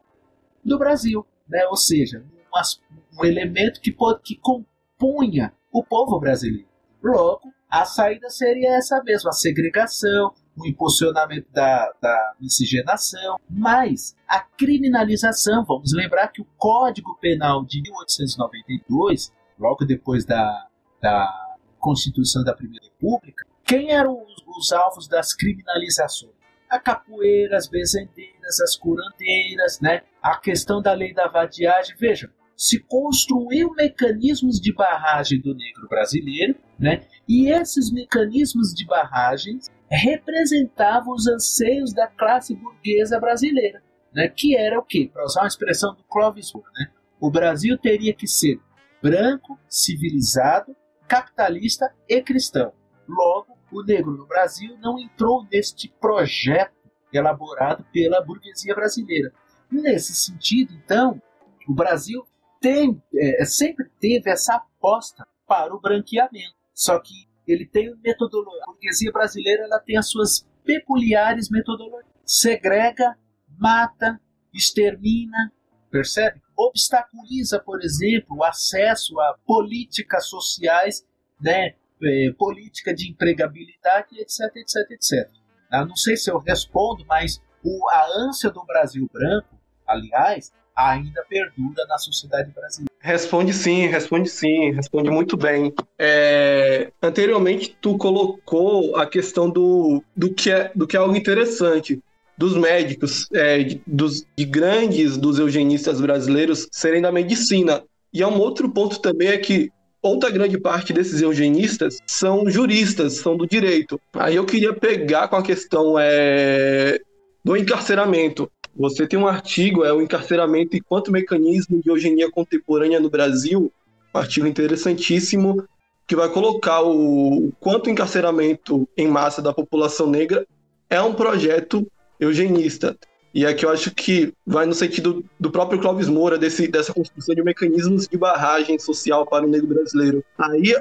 do Brasil, né? ou seja, um, um elemento que, pode, que compunha o povo brasileiro. Logo, a saída seria essa mesma, a segregação, o impulsionamento da, da miscigenação, mas a criminalização, vamos lembrar que o Código Penal de 1892 logo depois da, da Constituição da Primeira República, quem eram os, os alvos das criminalizações? A capoeira, as bezendeiras, as curandeiras, né? a questão da lei da vadiagem. Vejam, se construiu mecanismos de barragem do negro brasileiro, né? e esses mecanismos de barragem representavam os anseios da classe burguesa brasileira, né? que era o quê? Para usar uma expressão do Clovis Moore, né? o Brasil teria que ser branco, civilizado, capitalista e cristão. Logo, o negro no Brasil não entrou neste projeto elaborado pela burguesia brasileira. Nesse sentido, então, o Brasil tem, é, sempre teve essa aposta para o branqueamento. Só que ele tem metodologia. A burguesia brasileira ela tem as suas peculiares metodologias. Segrega, mata, extermina, percebe? Obstaculiza, por exemplo, o acesso a políticas sociais, né, é, política de empregabilidade, etc, etc, etc. Eu não sei se eu respondo, mas o, a ânsia do Brasil branco, aliás, ainda perdura na sociedade brasileira. Responde sim, responde sim, responde muito bem. É, anteriormente, tu colocou a questão do, do, que é, do que é algo interessante dos médicos, é, de, dos, de grandes dos eugenistas brasileiros serem da medicina. E é um outro ponto também é que outra grande parte desses eugenistas são juristas, são do direito. Aí eu queria pegar com a questão é, do encarceramento. Você tem um artigo, é o encarceramento enquanto mecanismo de eugenia contemporânea no Brasil, um artigo interessantíssimo que vai colocar o quanto o encarceramento em massa da população negra é um projeto eugenista. E aqui eu acho que vai no sentido do próprio Clóvis Moura, desse, dessa construção de mecanismos de barragem social para o negro brasileiro. Aí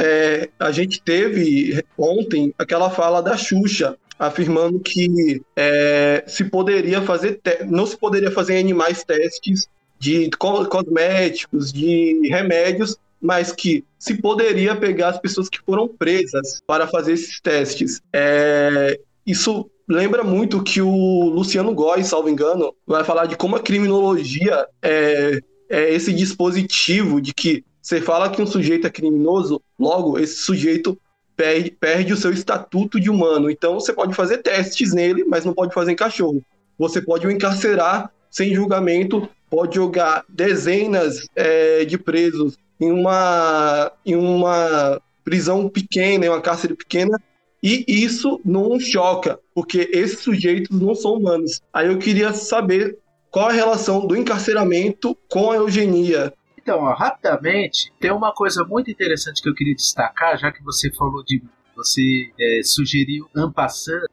é, a gente teve ontem aquela fala da Xuxa, afirmando que é, se poderia fazer não se poderia fazer em animais testes de cosméticos, de remédios, mas que se poderia pegar as pessoas que foram presas para fazer esses testes. É, isso lembra muito que o Luciano Góes, salvo engano, vai falar de como a criminologia é, é esse dispositivo de que você fala que um sujeito é criminoso, logo esse sujeito perde, perde o seu estatuto de humano. Então você pode fazer testes nele, mas não pode fazer em cachorro. Você pode o encarcerar sem julgamento, pode jogar dezenas é, de presos em uma, em uma prisão pequena, em uma cárcere pequena, e isso não choca, porque esses sujeitos não são humanos. Aí eu queria saber qual a relação do encarceramento com a eugenia. Então, ó, rapidamente, tem uma coisa muito interessante que eu queria destacar, já que você falou de você é, sugeriu ampassando,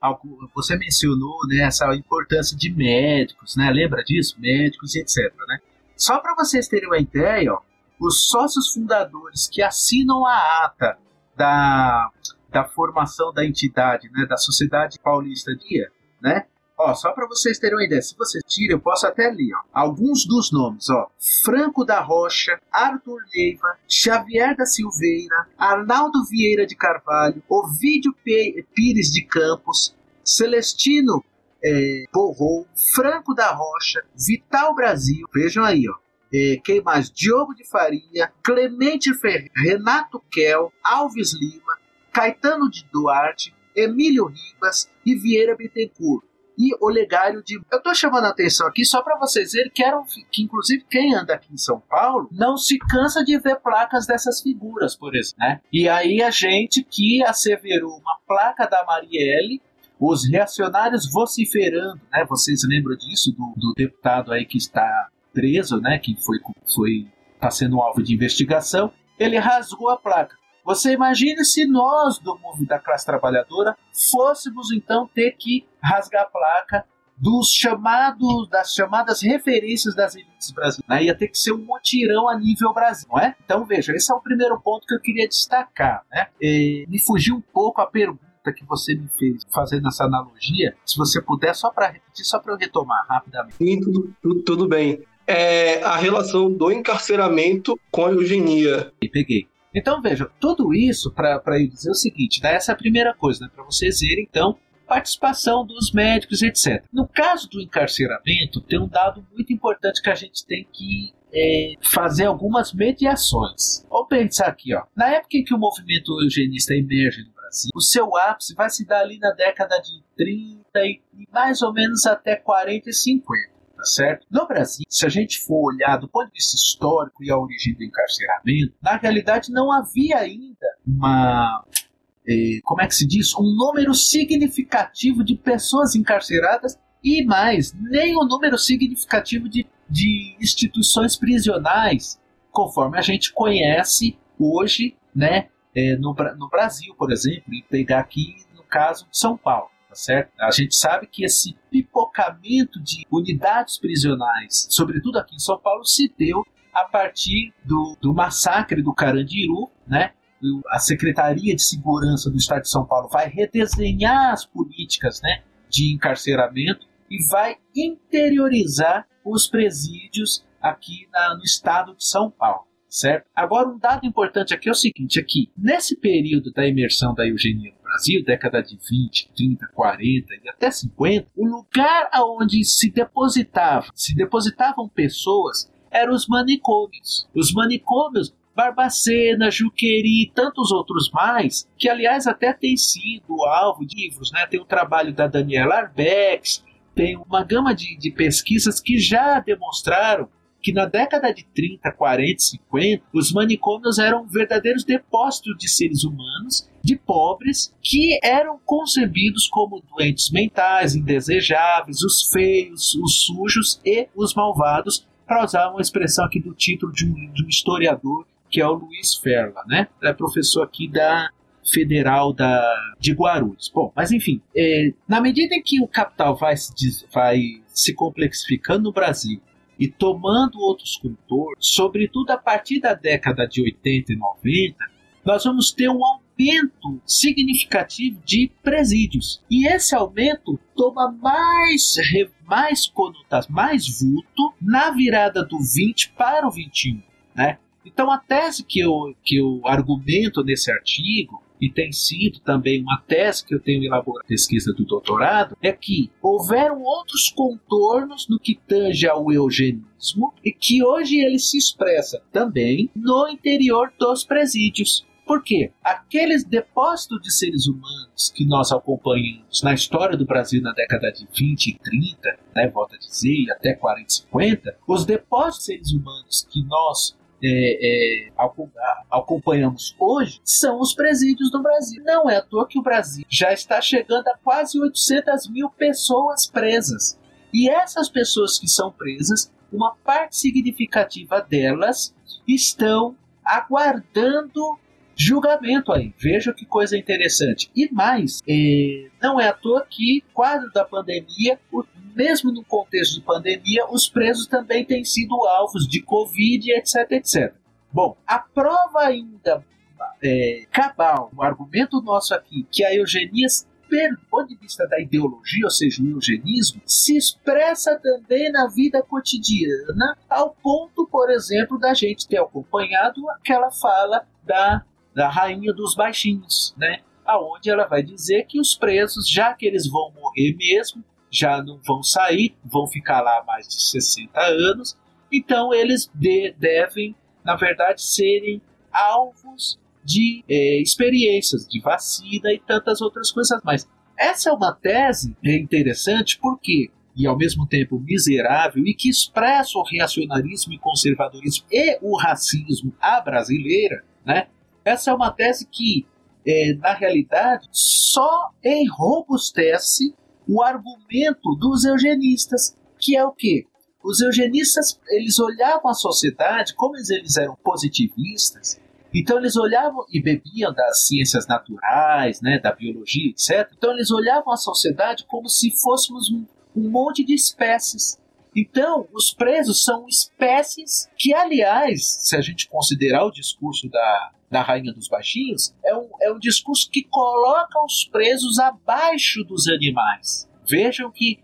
você mencionou né, essa importância de médicos, né? Lembra disso? Médicos etc. Né? Só para vocês terem uma ideia, ó, os sócios fundadores que assinam a ata da da formação da entidade, né, da Sociedade Paulista Dia, né? Ó, só para vocês terem uma ideia, se você tira, eu posso até ler, ó, alguns dos nomes, ó, Franco da Rocha, Arthur Leiva, Xavier da Silveira, Arnaldo Vieira de Carvalho, Ovídio P Pires de Campos, Celestino é, Borrou, Franco da Rocha, Vital Brasil, vejam aí, ó, é, quem mais? Diogo de Faria, Clemente Ferreira, Renato Kel, Alves Lima, Caetano de Duarte, Emílio Ribas e Vieira Bittencourt. E Olegário de. Eu estou chamando a atenção aqui só para vocês verem que, eram, que, inclusive, quem anda aqui em São Paulo não se cansa de ver placas dessas figuras, por exemplo. Né? E aí a gente que asseverou uma placa da Marielle os reacionários vociferando, né? Vocês lembram disso do, do, deputado aí que está preso, né? Que foi foi está sendo alvo de investigação. Ele rasgou a placa. Você imagine se nós, do da classe trabalhadora, fôssemos então ter que rasgar a placa dos chamados, das chamadas referências das elites brasileiras. Né? Ia ter que ser um motirão a nível Brasil, não é? Então veja, esse é o primeiro ponto que eu queria destacar. Né? E me fugiu um pouco a pergunta que você me fez fazendo essa analogia. Se você puder, só para repetir, só para eu retomar rapidamente. Sim, tudo, tudo, tudo bem. É a relação do encarceramento com a eugenia. E peguei. Então, veja, tudo isso para eu dizer o seguinte, né? essa é a primeira coisa, né? para vocês verem, então, participação dos médicos, etc. No caso do encarceramento, tem um dado muito importante que a gente tem que é, fazer algumas mediações. Vamos pensar aqui, ó. Na época em que o movimento eugenista emerge no Brasil, o seu ápice vai se dar ali na década de 30 e mais ou menos até 40 e 50 tá certo? No Brasil, se a gente for olhar do ponto de vista histórico e a origem do encarceramento, na realidade não havia ainda uma eh, como é que se diz? Um número significativo de pessoas encarceradas e mais, nem um número significativo de, de instituições prisionais, conforme a gente conhece hoje, né, eh, no, no Brasil, por exemplo, e pegar aqui no caso de São Paulo. tá certo? A gente sabe que esse pipocamento de unidades prisionais, sobretudo aqui em São Paulo, se deu a partir do, do massacre do Carandiru, né? A Secretaria de Segurança do Estado de São Paulo vai redesenhar as políticas né, de encarceramento e vai interiorizar os presídios aqui na, no estado de São Paulo. Certo? Agora, um dado importante aqui é o seguinte: aqui, nesse período da imersão da eugenia no Brasil, década de 20, 30, 40 e até 50, o lugar aonde se depositava, se depositavam pessoas eram os manicômios. Os manicômios Barbacena, Juqueri e tantos outros mais, que aliás até tem sido alvo de livros, né? Tem o trabalho da Daniela Arbex, tem uma gama de, de pesquisas que já demonstraram que na década de 30, 40, 50, os manicômios eram verdadeiros depósitos de seres humanos, de pobres, que eram concebidos como doentes mentais, indesejáveis, os feios, os sujos e os malvados, para usar uma expressão aqui do título de um, de um historiador, que é o Luiz Ferla, né? É professor aqui da Federal da, de Guarulhos. Bom, mas enfim, é, na medida em que o capital vai se, vai se complexificando no Brasil e tomando outros contornos, sobretudo a partir da década de 80 e 90, nós vamos ter um aumento significativo de presídios. E esse aumento toma mais, mais conotação, mais vulto na virada do 20 para o 21. Né? Então a tese que eu, que eu argumento nesse artigo e tem sido também uma tese que eu tenho elaborado pesquisa do doutorado, é que houveram outros contornos no que tange ao eugenismo e que hoje ele se expressa também no interior dos presídios. Por quê? Aqueles depósitos de seres humanos que nós acompanhamos na história do Brasil na década de 20 e 30, né, volta a dizer, até 40 e 50, os depósitos de seres humanos que nós é, é, acompanhamos hoje são os presídios do Brasil. Não é à toa que o Brasil já está chegando a quase 800 mil pessoas presas. E essas pessoas que são presas, uma parte significativa delas estão aguardando julgamento aí. Veja que coisa interessante. E mais, é, não é à toa que, quadro da pandemia, o mesmo no contexto de pandemia, os presos também têm sido alvos de Covid, etc, etc. Bom, a prova ainda é, cabal, o argumento nosso aqui, que a eugenia do ponto de vista da ideologia, ou seja, o eugenismo, se expressa também na vida cotidiana, ao ponto, por exemplo, da gente ter acompanhado aquela fala da, da rainha dos baixinhos, né? Aonde ela vai dizer que os presos, já que eles vão morrer mesmo, já não vão sair, vão ficar lá mais de 60 anos, então eles de, devem, na verdade, serem alvos de é, experiências de vacina e tantas outras coisas mais. Essa é uma tese interessante porque e ao mesmo tempo miserável e que expressa o reacionarismo e conservadorismo e o racismo à brasileira, né? Essa é uma tese que, é, na realidade, só enrobustece o argumento dos eugenistas, que é o quê? Os eugenistas, eles olhavam a sociedade, como eles eram positivistas, então eles olhavam e bebiam das ciências naturais, né, da biologia, etc. Então eles olhavam a sociedade como se fôssemos um, um monte de espécies. Então, os presos são espécies que, aliás, se a gente considerar o discurso da, da Rainha dos Baixinhos, é um, é um discurso que coloca os presos abaixo dos animais. Vejam que,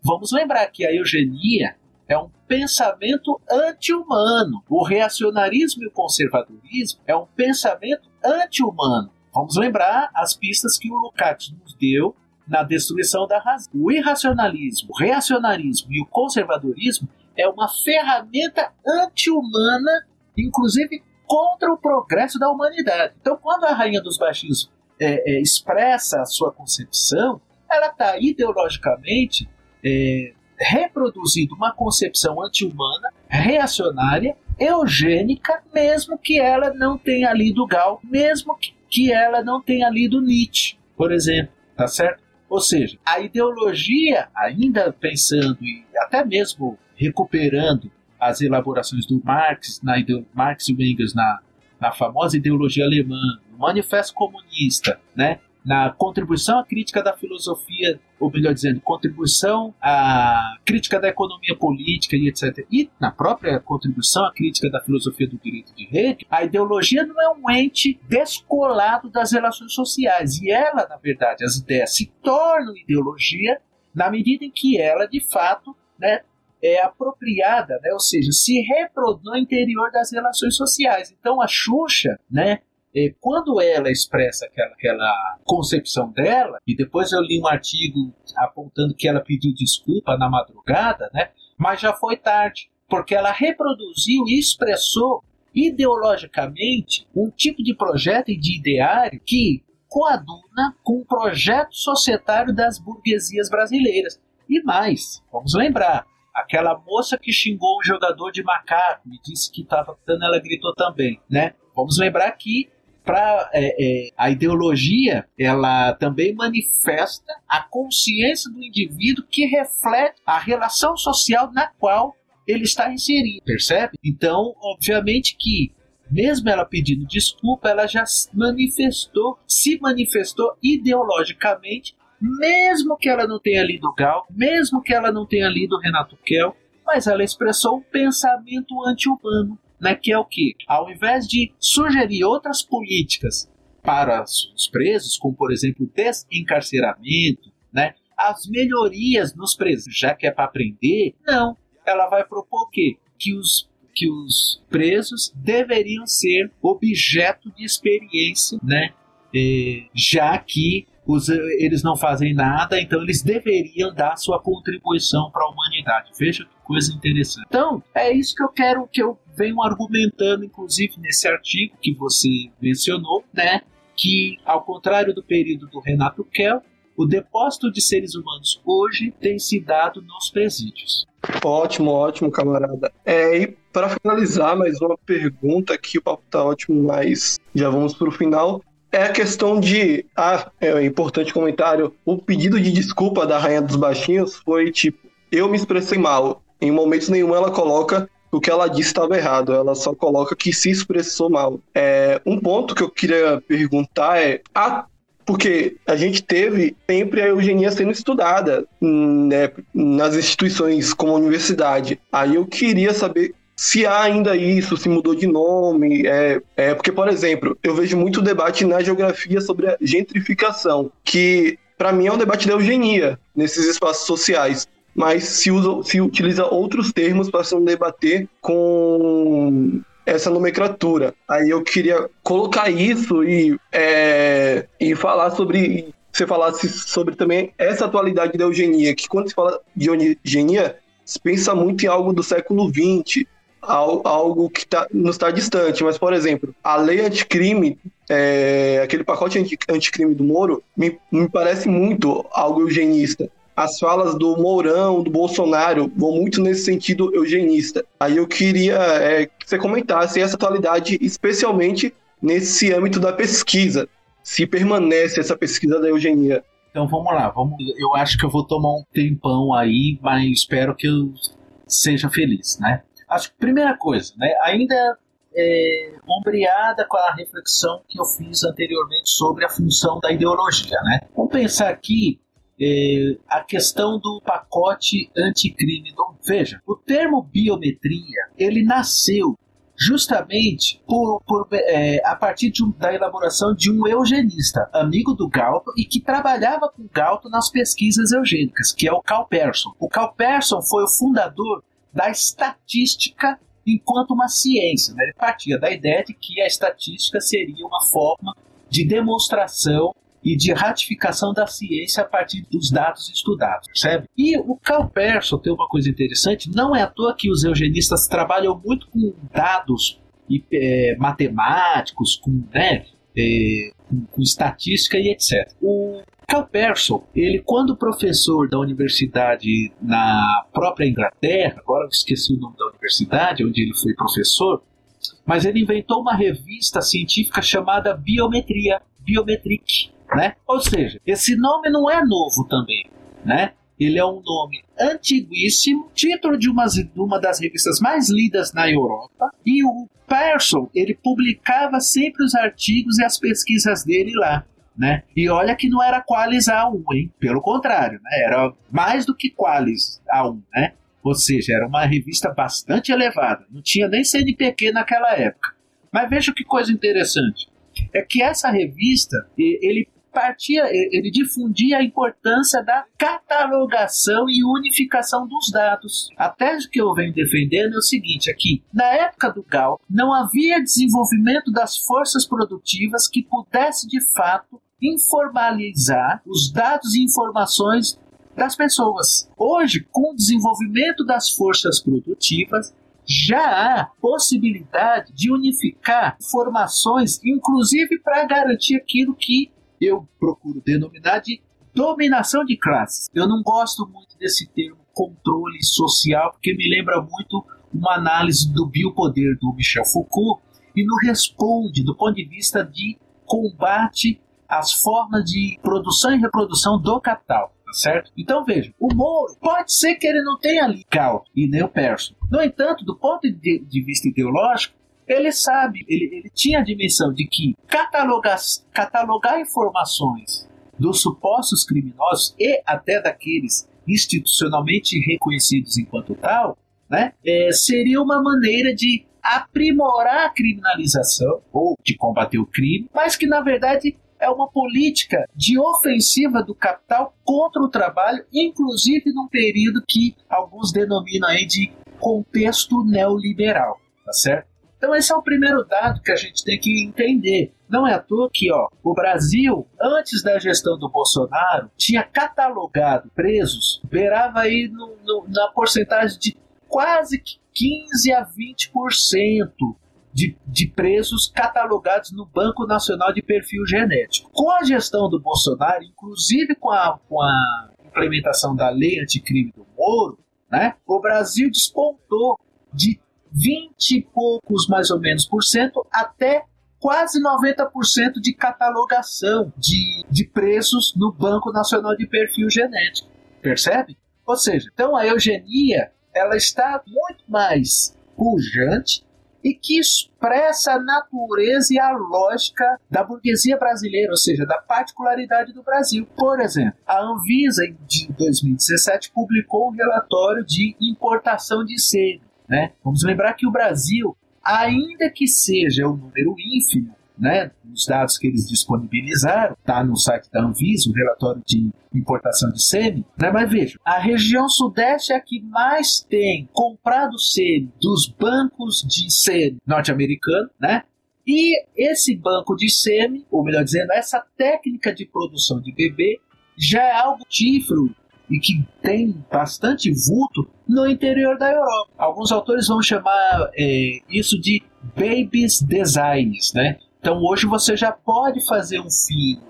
vamos lembrar que a eugenia é um pensamento anti-humano. O reacionarismo e o conservadorismo é um pensamento anti-humano. Vamos lembrar as pistas que o Lukács nos deu na destruição da razão. O irracionalismo, o reacionarismo e o conservadorismo é uma ferramenta anti-humana, inclusive contra o progresso da humanidade. Então, quando a Rainha dos Baixinhos é, é, expressa a sua concepção, ela está ideologicamente é, reproduzindo uma concepção anti-humana, reacionária, eugênica, mesmo que ela não tenha lido Gal, mesmo que, que ela não tenha lido Nietzsche, por exemplo, tá certo? Ou seja, a ideologia, ainda pensando e até mesmo recuperando as elaborações do Marx, na Marx e Engels na, na famosa ideologia alemã, no Manifesto Comunista, né? na contribuição à crítica da filosofia, ou melhor dizendo, contribuição à crítica da economia política e etc. E na própria contribuição à crítica da filosofia do direito de rede, a ideologia não é um ente descolado das relações sociais. E ela, na verdade, as ideias se tornam ideologia na medida em que ela, de fato, né, é apropriada, né, ou seja, se reproduz no interior das relações sociais. Então a Xuxa, né, é, quando ela expressa aquela, aquela concepção dela, e depois eu li um artigo apontando que ela pediu desculpa na madrugada, né? Mas já foi tarde, porque ela reproduziu e expressou ideologicamente um tipo de projeto e de ideário que coaduna com o projeto societário das burguesias brasileiras. E mais, vamos lembrar, aquela moça que xingou um jogador de macaco e disse que estava dando, ela gritou também, né? Vamos lembrar que para é, é, a ideologia ela também manifesta a consciência do indivíduo que reflete a relação social na qual ele está inserido, percebe? Então, obviamente que mesmo ela pedindo desculpa, ela já manifestou, se manifestou ideologicamente, mesmo que ela não tenha lido Gal, mesmo que ela não tenha lido Renato Kell, mas ela expressou um pensamento anti-humano né, que é o que? Ao invés de sugerir outras políticas para os presos, como por exemplo desencarceramento, né, as melhorias nos presos, já que é para aprender, não. Ela vai propor o quê? Que os, que os presos deveriam ser objeto de experiência, né? É, já que os, eles não fazem nada, então eles deveriam dar sua contribuição para a humanidade. Veja que coisa interessante. Então, é isso que eu quero que eu venho argumentando, inclusive nesse artigo que você mencionou, né? Que, ao contrário do período do Renato Kell, o depósito de seres humanos hoje tem se dado nos presídios. Ótimo, ótimo, camarada. É, e para finalizar, mais uma pergunta que o papo tá ótimo, mas já vamos para o final é a questão de. Ah, é importante comentário. O pedido de desculpa da Rainha dos Baixinhos foi tipo: eu me expressei mal. Em momentos nenhum ela coloca o que ela disse estava errado, ela só coloca que se expressou mal. É, um ponto que eu queria perguntar é: ah, porque a gente teve sempre a eugenia sendo estudada né, nas instituições como a universidade. Aí eu queria saber se há ainda isso, se mudou de nome. É, é porque, por exemplo, eu vejo muito debate na geografia sobre a gentrificação, que para mim é um debate da eugenia nesses espaços sociais. Mas se, usa, se utiliza outros termos para se debater com essa nomenclatura. Aí eu queria colocar isso e, é, e falar sobre. Você falasse sobre também essa atualidade da eugenia, que quando se fala de eugenia, se pensa muito em algo do século XX, algo que tá, não está distante. Mas, por exemplo, a lei anticrime, é, aquele pacote anti, anticrime do Moro, me, me parece muito algo eugenista. As falas do Mourão, do Bolsonaro, vão muito nesse sentido eugenista. Aí eu queria é, que você comentasse essa atualidade, especialmente nesse âmbito da pesquisa. Se permanece essa pesquisa da eugenia. Então vamos lá, vamos. Eu acho que eu vou tomar um tempão aí, mas espero que eu seja feliz, né? Acho que primeira coisa, né, ainda é, ombreada com a reflexão que eu fiz anteriormente sobre a função da ideologia. Né? Vamos pensar aqui é, a questão do pacote anticrime. Então, veja, o termo biometria ele nasceu justamente por, por é, a partir um, da elaboração de um eugenista, amigo do Galton e que trabalhava com Galton nas pesquisas eugênicas, que é o Carl Persson. O Carl Persson foi o fundador da estatística enquanto uma ciência. Né? Ele partia da ideia de que a estatística seria uma forma de demonstração e de ratificação da ciência a partir dos dados estudados, percebe? E o Carl Persson tem uma coisa interessante, não é à toa que os eugenistas trabalham muito com dados e, é, matemáticos, com, né, é, com, estatística e etc. O Cal Persson, ele quando professor da universidade na própria Inglaterra, agora eu esqueci o nome da universidade onde ele foi professor, mas ele inventou uma revista científica chamada Biometria, Biometric, né? Ou seja, esse nome não é novo também, né? Ele é um nome antiguíssimo, título de uma, de uma das revistas mais lidas na Europa, e o Persson, ele publicava sempre os artigos e as pesquisas dele lá. né? E olha que não era Qualis A1, hein? Pelo contrário, né? Era mais do que Qualis A1, né? Ou seja, era uma revista bastante elevada. Não tinha nem CNPq naquela época. Mas veja que coisa interessante. É que essa revista, ele partia, ele difundia a importância da catalogação e unificação dos dados. A tese que eu venho defendendo é o seguinte aqui: na época do Gal, não havia desenvolvimento das forças produtivas que pudesse de fato informalizar os dados e informações das pessoas. Hoje, com o desenvolvimento das forças produtivas, já há possibilidade de unificar informações, inclusive para garantir aquilo que eu procuro denominar de dominação de classes. Eu não gosto muito desse termo controle social, porque me lembra muito uma análise do biopoder do Michel Foucault e não responde do ponto de vista de combate às formas de produção e reprodução do capital. Tá certo? Então veja, o Moro pode ser que ele não tenha ali Cal e nem o Persson. No entanto, do ponto de, de vista ideológico, ele sabe, ele, ele tinha a dimensão de que catalogar, catalogar informações dos supostos criminosos e até daqueles institucionalmente reconhecidos enquanto tal, né, é, seria uma maneira de aprimorar a criminalização ou de combater o crime, mas que na verdade é uma política de ofensiva do capital contra o trabalho, inclusive num período que alguns denominam aí de contexto neoliberal, tá certo? Então esse é o primeiro dado que a gente tem que entender. Não é à toa que ó, o Brasil, antes da gestão do Bolsonaro, tinha catalogado presos, beirava aí no, no, na porcentagem de quase 15 a 20% de, de presos catalogados no Banco Nacional de Perfil Genético. Com a gestão do Bolsonaro, inclusive com a, com a implementação da lei anticrime do Moro, né, o Brasil despontou de 20 e poucos mais ou menos por cento até quase 90% de catalogação de, de preços no Banco Nacional de Perfil Genético. Percebe? Ou seja, então a eugenia ela está muito mais pujante e que expressa a natureza e a lógica da burguesia brasileira, ou seja, da particularidade do Brasil. Por exemplo, a Anvisa, em 2017, publicou um relatório de importação de sêmen né? Vamos lembrar que o Brasil, ainda que seja um número ínfimo, né, os dados que eles disponibilizaram, está no site da Anvisa, o relatório de importação de sêmen, né, mas veja, a região sudeste é a que mais tem comprado sêmen dos bancos de sêmen norte-americano, né, e esse banco de sêmen, ou melhor dizendo, essa técnica de produção de bebê, já é algo tífero e que tem bastante vulto no interior da Europa. Alguns autores vão chamar é, isso de babies designs, né? Então hoje você já pode fazer um filho,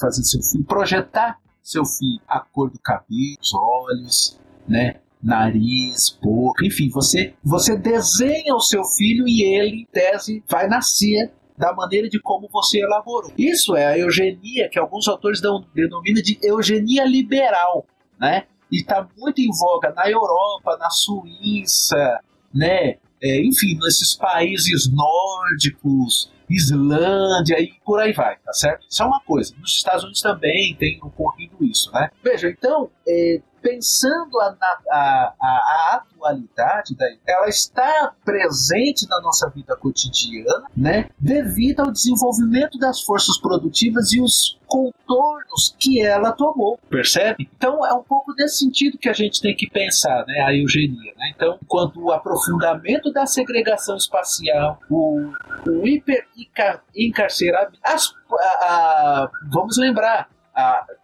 fazer seu filho, projetar seu filho, a cor do cabelo, os olhos, né? Nariz, boca, enfim, você você desenha o seu filho e ele, em tese, vai nascer da maneira de como você elaborou. Isso é a eugenia que alguns autores dão, denominam de eugenia liberal, né? E está muito em voga na Europa, na Suíça, né? É, enfim, nesses países nórdicos, Islândia e por aí vai, tá certo? Isso é uma coisa. Nos Estados Unidos também tem ocorrido isso, né? Veja, então, é, pensando a, a, a, a atualidade, ela está presente na nossa vida cotidiana, né, devido ao desenvolvimento das forças produtivas e os contornos que ela tomou, percebe? Então é um pouco nesse sentido que a gente tem que pensar, né, a eugenia. Né? Então, quanto o aprofundamento da segregação espacial, o, o hiperencarceramento, vamos lembrar,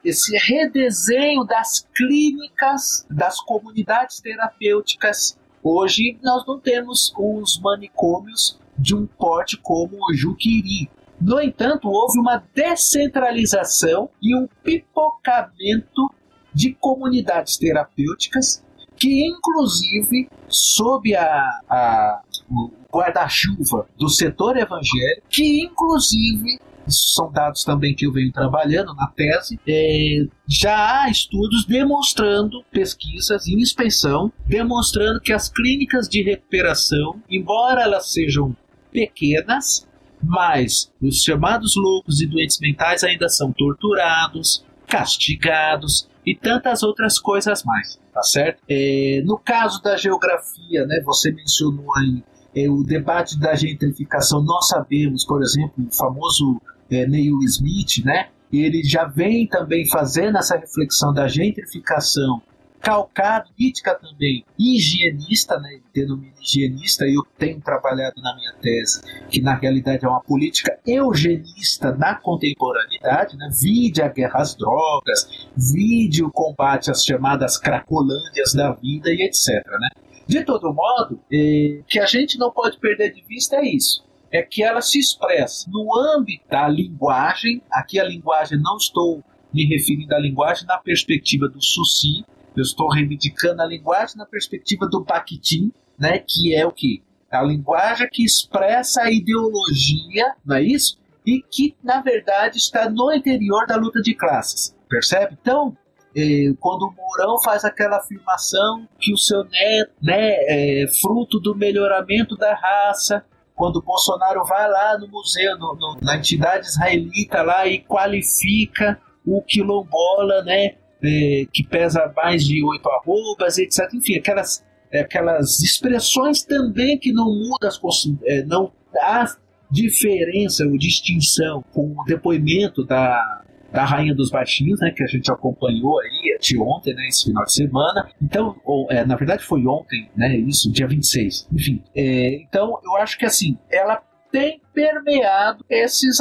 esse redesenho das clínicas, das comunidades terapêuticas. Hoje nós não temos os manicômios de um porte como o Juquiri. No entanto, houve uma descentralização e um pipocamento de comunidades terapêuticas que, inclusive, sob a, a o guarda-chuva do setor evangélico, que, inclusive, são dados também que eu venho trabalhando na tese, é, já há estudos demonstrando, pesquisas em inspeção, demonstrando que as clínicas de recuperação, embora elas sejam pequenas, mas os chamados loucos e doentes mentais ainda são torturados, castigados e tantas outras coisas mais, tá certo? É, no caso da geografia, né, você mencionou aí o debate da gentrificação. Nós sabemos, por exemplo, o famoso é, Neil Smith, né? Ele já vem também fazendo essa reflexão da gentrificação calcado, Nítica também, higienista, né, denomina higienista, e eu tenho trabalhado na minha tese que na realidade é uma política eugenista na contemporaneidade, né, vide a guerra às drogas, vide o combate às chamadas cracolândias da vida e etc. Né. De todo modo, eh, que a gente não pode perder de vista é isso, é que ela se expressa no âmbito da linguagem, aqui a linguagem não estou me referindo à linguagem na perspectiva do Suci, eu estou reivindicando a linguagem na perspectiva do Bakhtin, né, que é o que? A linguagem que expressa a ideologia, não é isso? E que, na verdade, está no interior da luta de classes, percebe? Então, eh, quando o Mourão faz aquela afirmação que o seu neto né, é fruto do melhoramento da raça, quando o Bolsonaro vai lá no museu, no, no, na entidade israelita lá e qualifica o quilombola, né, é, que pesa mais de oito arrobas, etc. Enfim, aquelas, aquelas expressões também que não mudam, as, é, não há diferença ou distinção com o depoimento da, da Rainha dos Baixinhos, né, que a gente acompanhou aí de ontem, né, esse final de semana. Então, ou, é, na verdade foi ontem, né, isso, dia 26. Enfim, é, então eu acho que assim, ela tem permeado esses,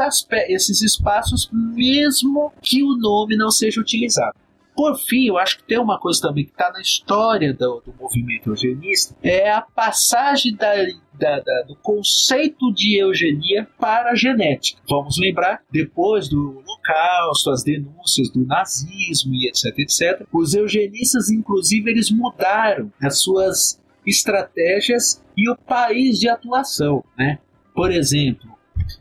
esses espaços, mesmo que o nome não seja utilizado. Por fim, eu acho que tem uma coisa também que está na história do, do, movimento eugenista, é a passagem da, da, da, do conceito de eugenia para a genética. Vamos lembrar, depois do Holocausto, as denúncias do nazismo e etc, etc, os eugenistas, inclusive, eles mudaram as suas estratégias e o país de atuação, né? Por exemplo,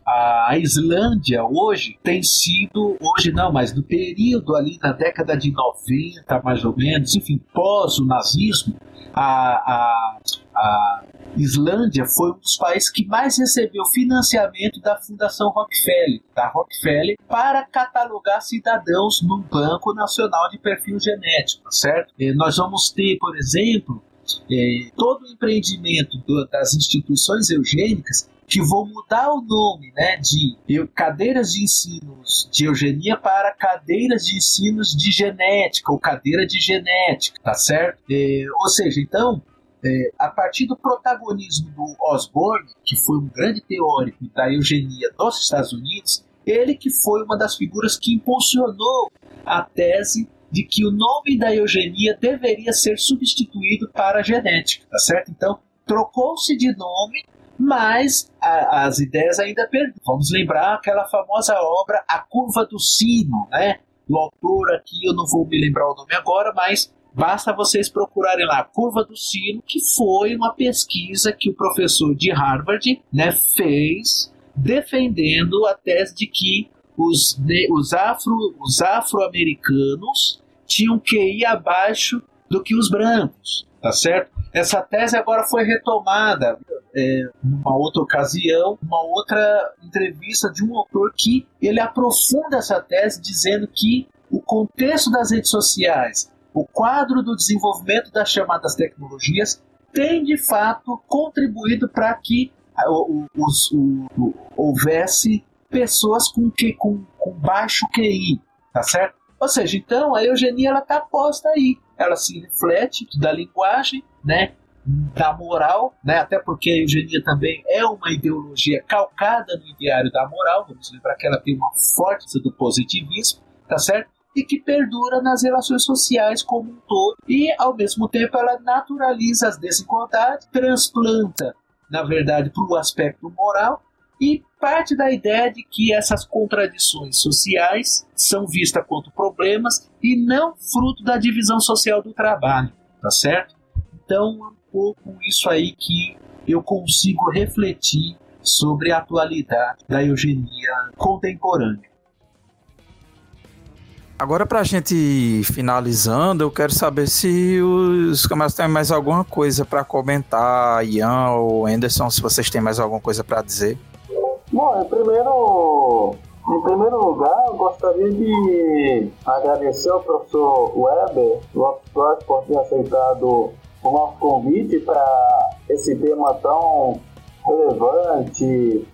a Islândia hoje tem sido, hoje não, mas no período ali na década de 90, mais ou menos, enfim, pós o nazismo, a, a, a Islândia foi um dos países que mais recebeu financiamento da Fundação Rockefeller, da Rockefeller, para catalogar cidadãos no Banco Nacional de Perfil Genético, tá certo? E nós vamos ter, por exemplo, é, todo o empreendimento do, das instituições eugênicas que vão mudar o nome né, de cadeiras de ensinos de eugenia para cadeiras de ensinos de genética ou cadeira de genética, tá certo? É, ou seja, então, é, a partir do protagonismo do Osborne, que foi um grande teórico da eugenia dos Estados Unidos, ele que foi uma das figuras que impulsionou a tese de que o nome da eugenia deveria ser substituído para genética, tá certo? Então, trocou-se de nome mas a, as ideias ainda perduram. Vamos lembrar aquela famosa obra A Curva do Sino, né? Do autor aqui, eu não vou me lembrar o nome agora, mas basta vocês procurarem lá Curva do Sino, que foi uma pesquisa que o professor de Harvard né, fez defendendo a tese de que os, os, afro, os afro-americanos tinham que ir abaixo do que os brancos, tá certo? Essa tese agora foi retomada é, numa outra ocasião, uma outra entrevista de um autor que ele aprofunda essa tese dizendo que o contexto das redes sociais, o quadro do desenvolvimento das chamadas tecnologias tem de fato contribuído para que o, o, o, houvesse pessoas com, que, com, com baixo QI, tá certo? Ou seja, então a eugenia ela está posta aí, ela se reflete da linguagem, né? da moral, né? até porque a eugenia também é uma ideologia calcada no ideário da moral, vamos lembrar que ela tem uma força do positivismo, tá certo? E que perdura nas relações sociais como um todo, e ao mesmo tempo ela naturaliza as desigualdades, transplanta, na verdade, para o aspecto moral, e parte da ideia de que essas contradições sociais são vistas como problemas e não fruto da divisão social do trabalho, tá certo? Então, pouco isso aí que eu consigo refletir sobre a atualidade da eugenia contemporânea. Agora, para a gente finalizando, eu quero saber se os camaradas têm mais alguma coisa para comentar, Ian ou Anderson, se vocês têm mais alguma coisa para dizer. Bom, em primeiro, em primeiro lugar, eu gostaria de agradecer ao professor Weber Lopes por ter aceitado o nosso convite para esse tema tão relevante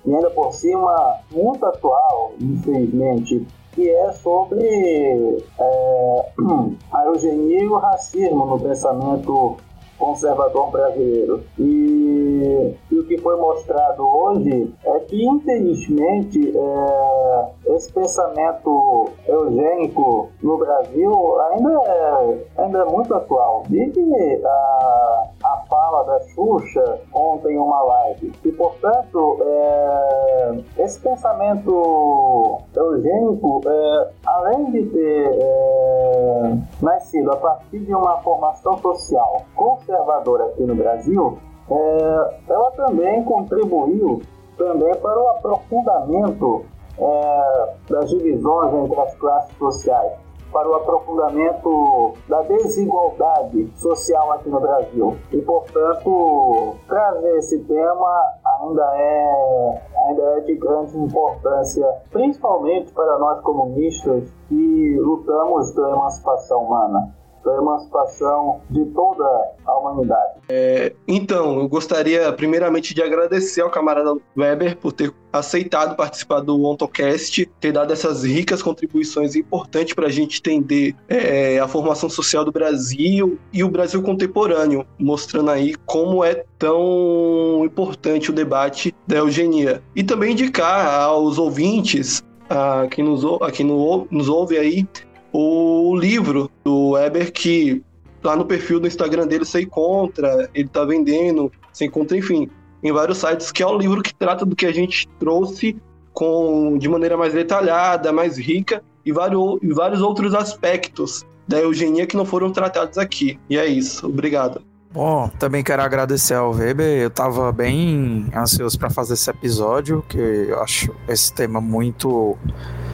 e ainda por cima muito atual, infelizmente, que é sobre é, a eugenia e o racismo no pensamento conservador brasileiro. E, e, o que foi mostrado hoje é que, infelizmente, é, esse pensamento eugênico no Brasil ainda é, ainda é muito atual. Desde a, a fala da Xuxa ontem em uma live. E, portanto, é, esse pensamento eugênico, é, além de ter é, nascido a partir de uma formação social conservadora aqui no Brasil, é, ela também contribuiu também para o aprofundamento é, das divisões entre as classes sociais para o aprofundamento da desigualdade social aqui no Brasil. E, portanto, trazer esse tema ainda é, ainda é de grande importância, principalmente para nós comunistas que lutamos pela emancipação humana da emancipação de toda a humanidade. É, então, eu gostaria primeiramente de agradecer ao camarada Weber por ter aceitado participar do OntoCast, ter dado essas ricas contribuições importantes para a gente entender é, a formação social do Brasil e o Brasil contemporâneo, mostrando aí como é tão importante o debate da eugenia. E também indicar aos ouvintes, a quem nos, a quem nos ouve aí, o livro do Weber que lá no perfil do Instagram dele você encontra, ele tá vendendo, você encontra, enfim, em vários sites, que é o livro que trata do que a gente trouxe com de maneira mais detalhada, mais rica e vários, e vários outros aspectos da eugenia que não foram tratados aqui. E é isso. Obrigado. Bom, também quero agradecer ao Weber. Eu estava bem ansioso para fazer esse episódio, que eu acho esse tema muito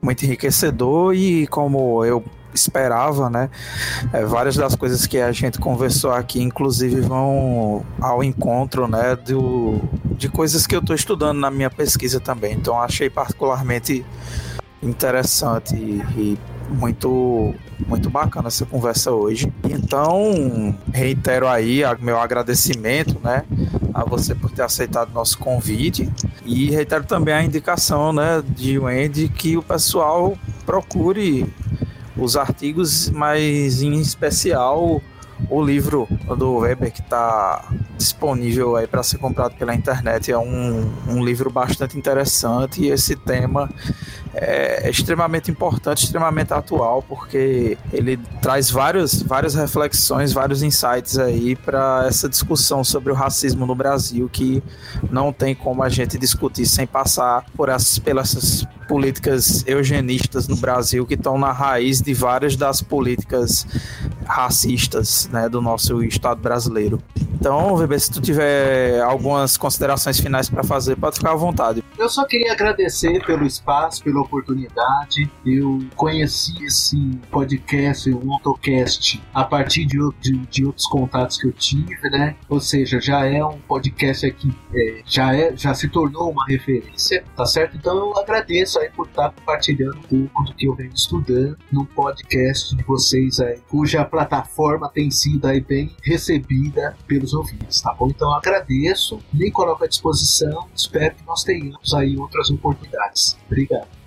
muito enriquecedor e como eu esperava, né? É, várias das coisas que a gente conversou aqui, inclusive, vão ao encontro, né? Do, de coisas que eu estou estudando na minha pesquisa também. Então, achei particularmente interessante e, e muito muito bacana essa conversa hoje. Então, reitero aí meu agradecimento, né, a você por ter aceitado nosso convite e reitero também a indicação, né, de Wendy que o pessoal procure os artigos, mas em especial o livro do Weber que está disponível aí para ser comprado pela internet é um, um livro bastante interessante e esse tema é extremamente importante, extremamente atual, porque ele traz vários, várias reflexões, vários insights aí para essa discussão sobre o racismo no Brasil, que não tem como a gente discutir sem passar por essas, pelas políticas eugenistas no Brasil, que estão na raiz de várias das políticas racistas né, do nosso Estado brasileiro. Então, Weber, se tu tiver algumas considerações finais para fazer, pode ficar à vontade. Eu só queria agradecer pelo espaço, pela oportunidade. Eu conheci esse podcast, o AutoCast, a partir de, de, de, outros contatos que eu tive, né? Ou seja, já é um podcast aqui, é, já, é, já se tornou uma referência, tá certo? Então eu agradeço aí por estar compartilhando um pouco do que eu venho estudando no podcast de vocês aí, cuja plataforma tem sido aí bem recebida pelos os ouvintes, tá bom? Então agradeço, me coloco à disposição, espero que nós tenhamos aí outras oportunidades. Obrigado.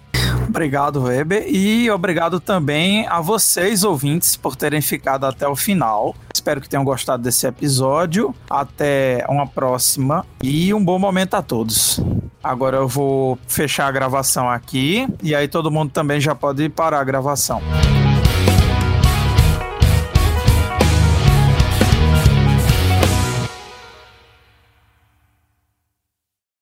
Obrigado, Weber, e obrigado também a vocês, ouvintes, por terem ficado até o final. Espero que tenham gostado desse episódio. Até uma próxima e um bom momento a todos. Agora eu vou fechar a gravação aqui e aí todo mundo também já pode parar a gravação.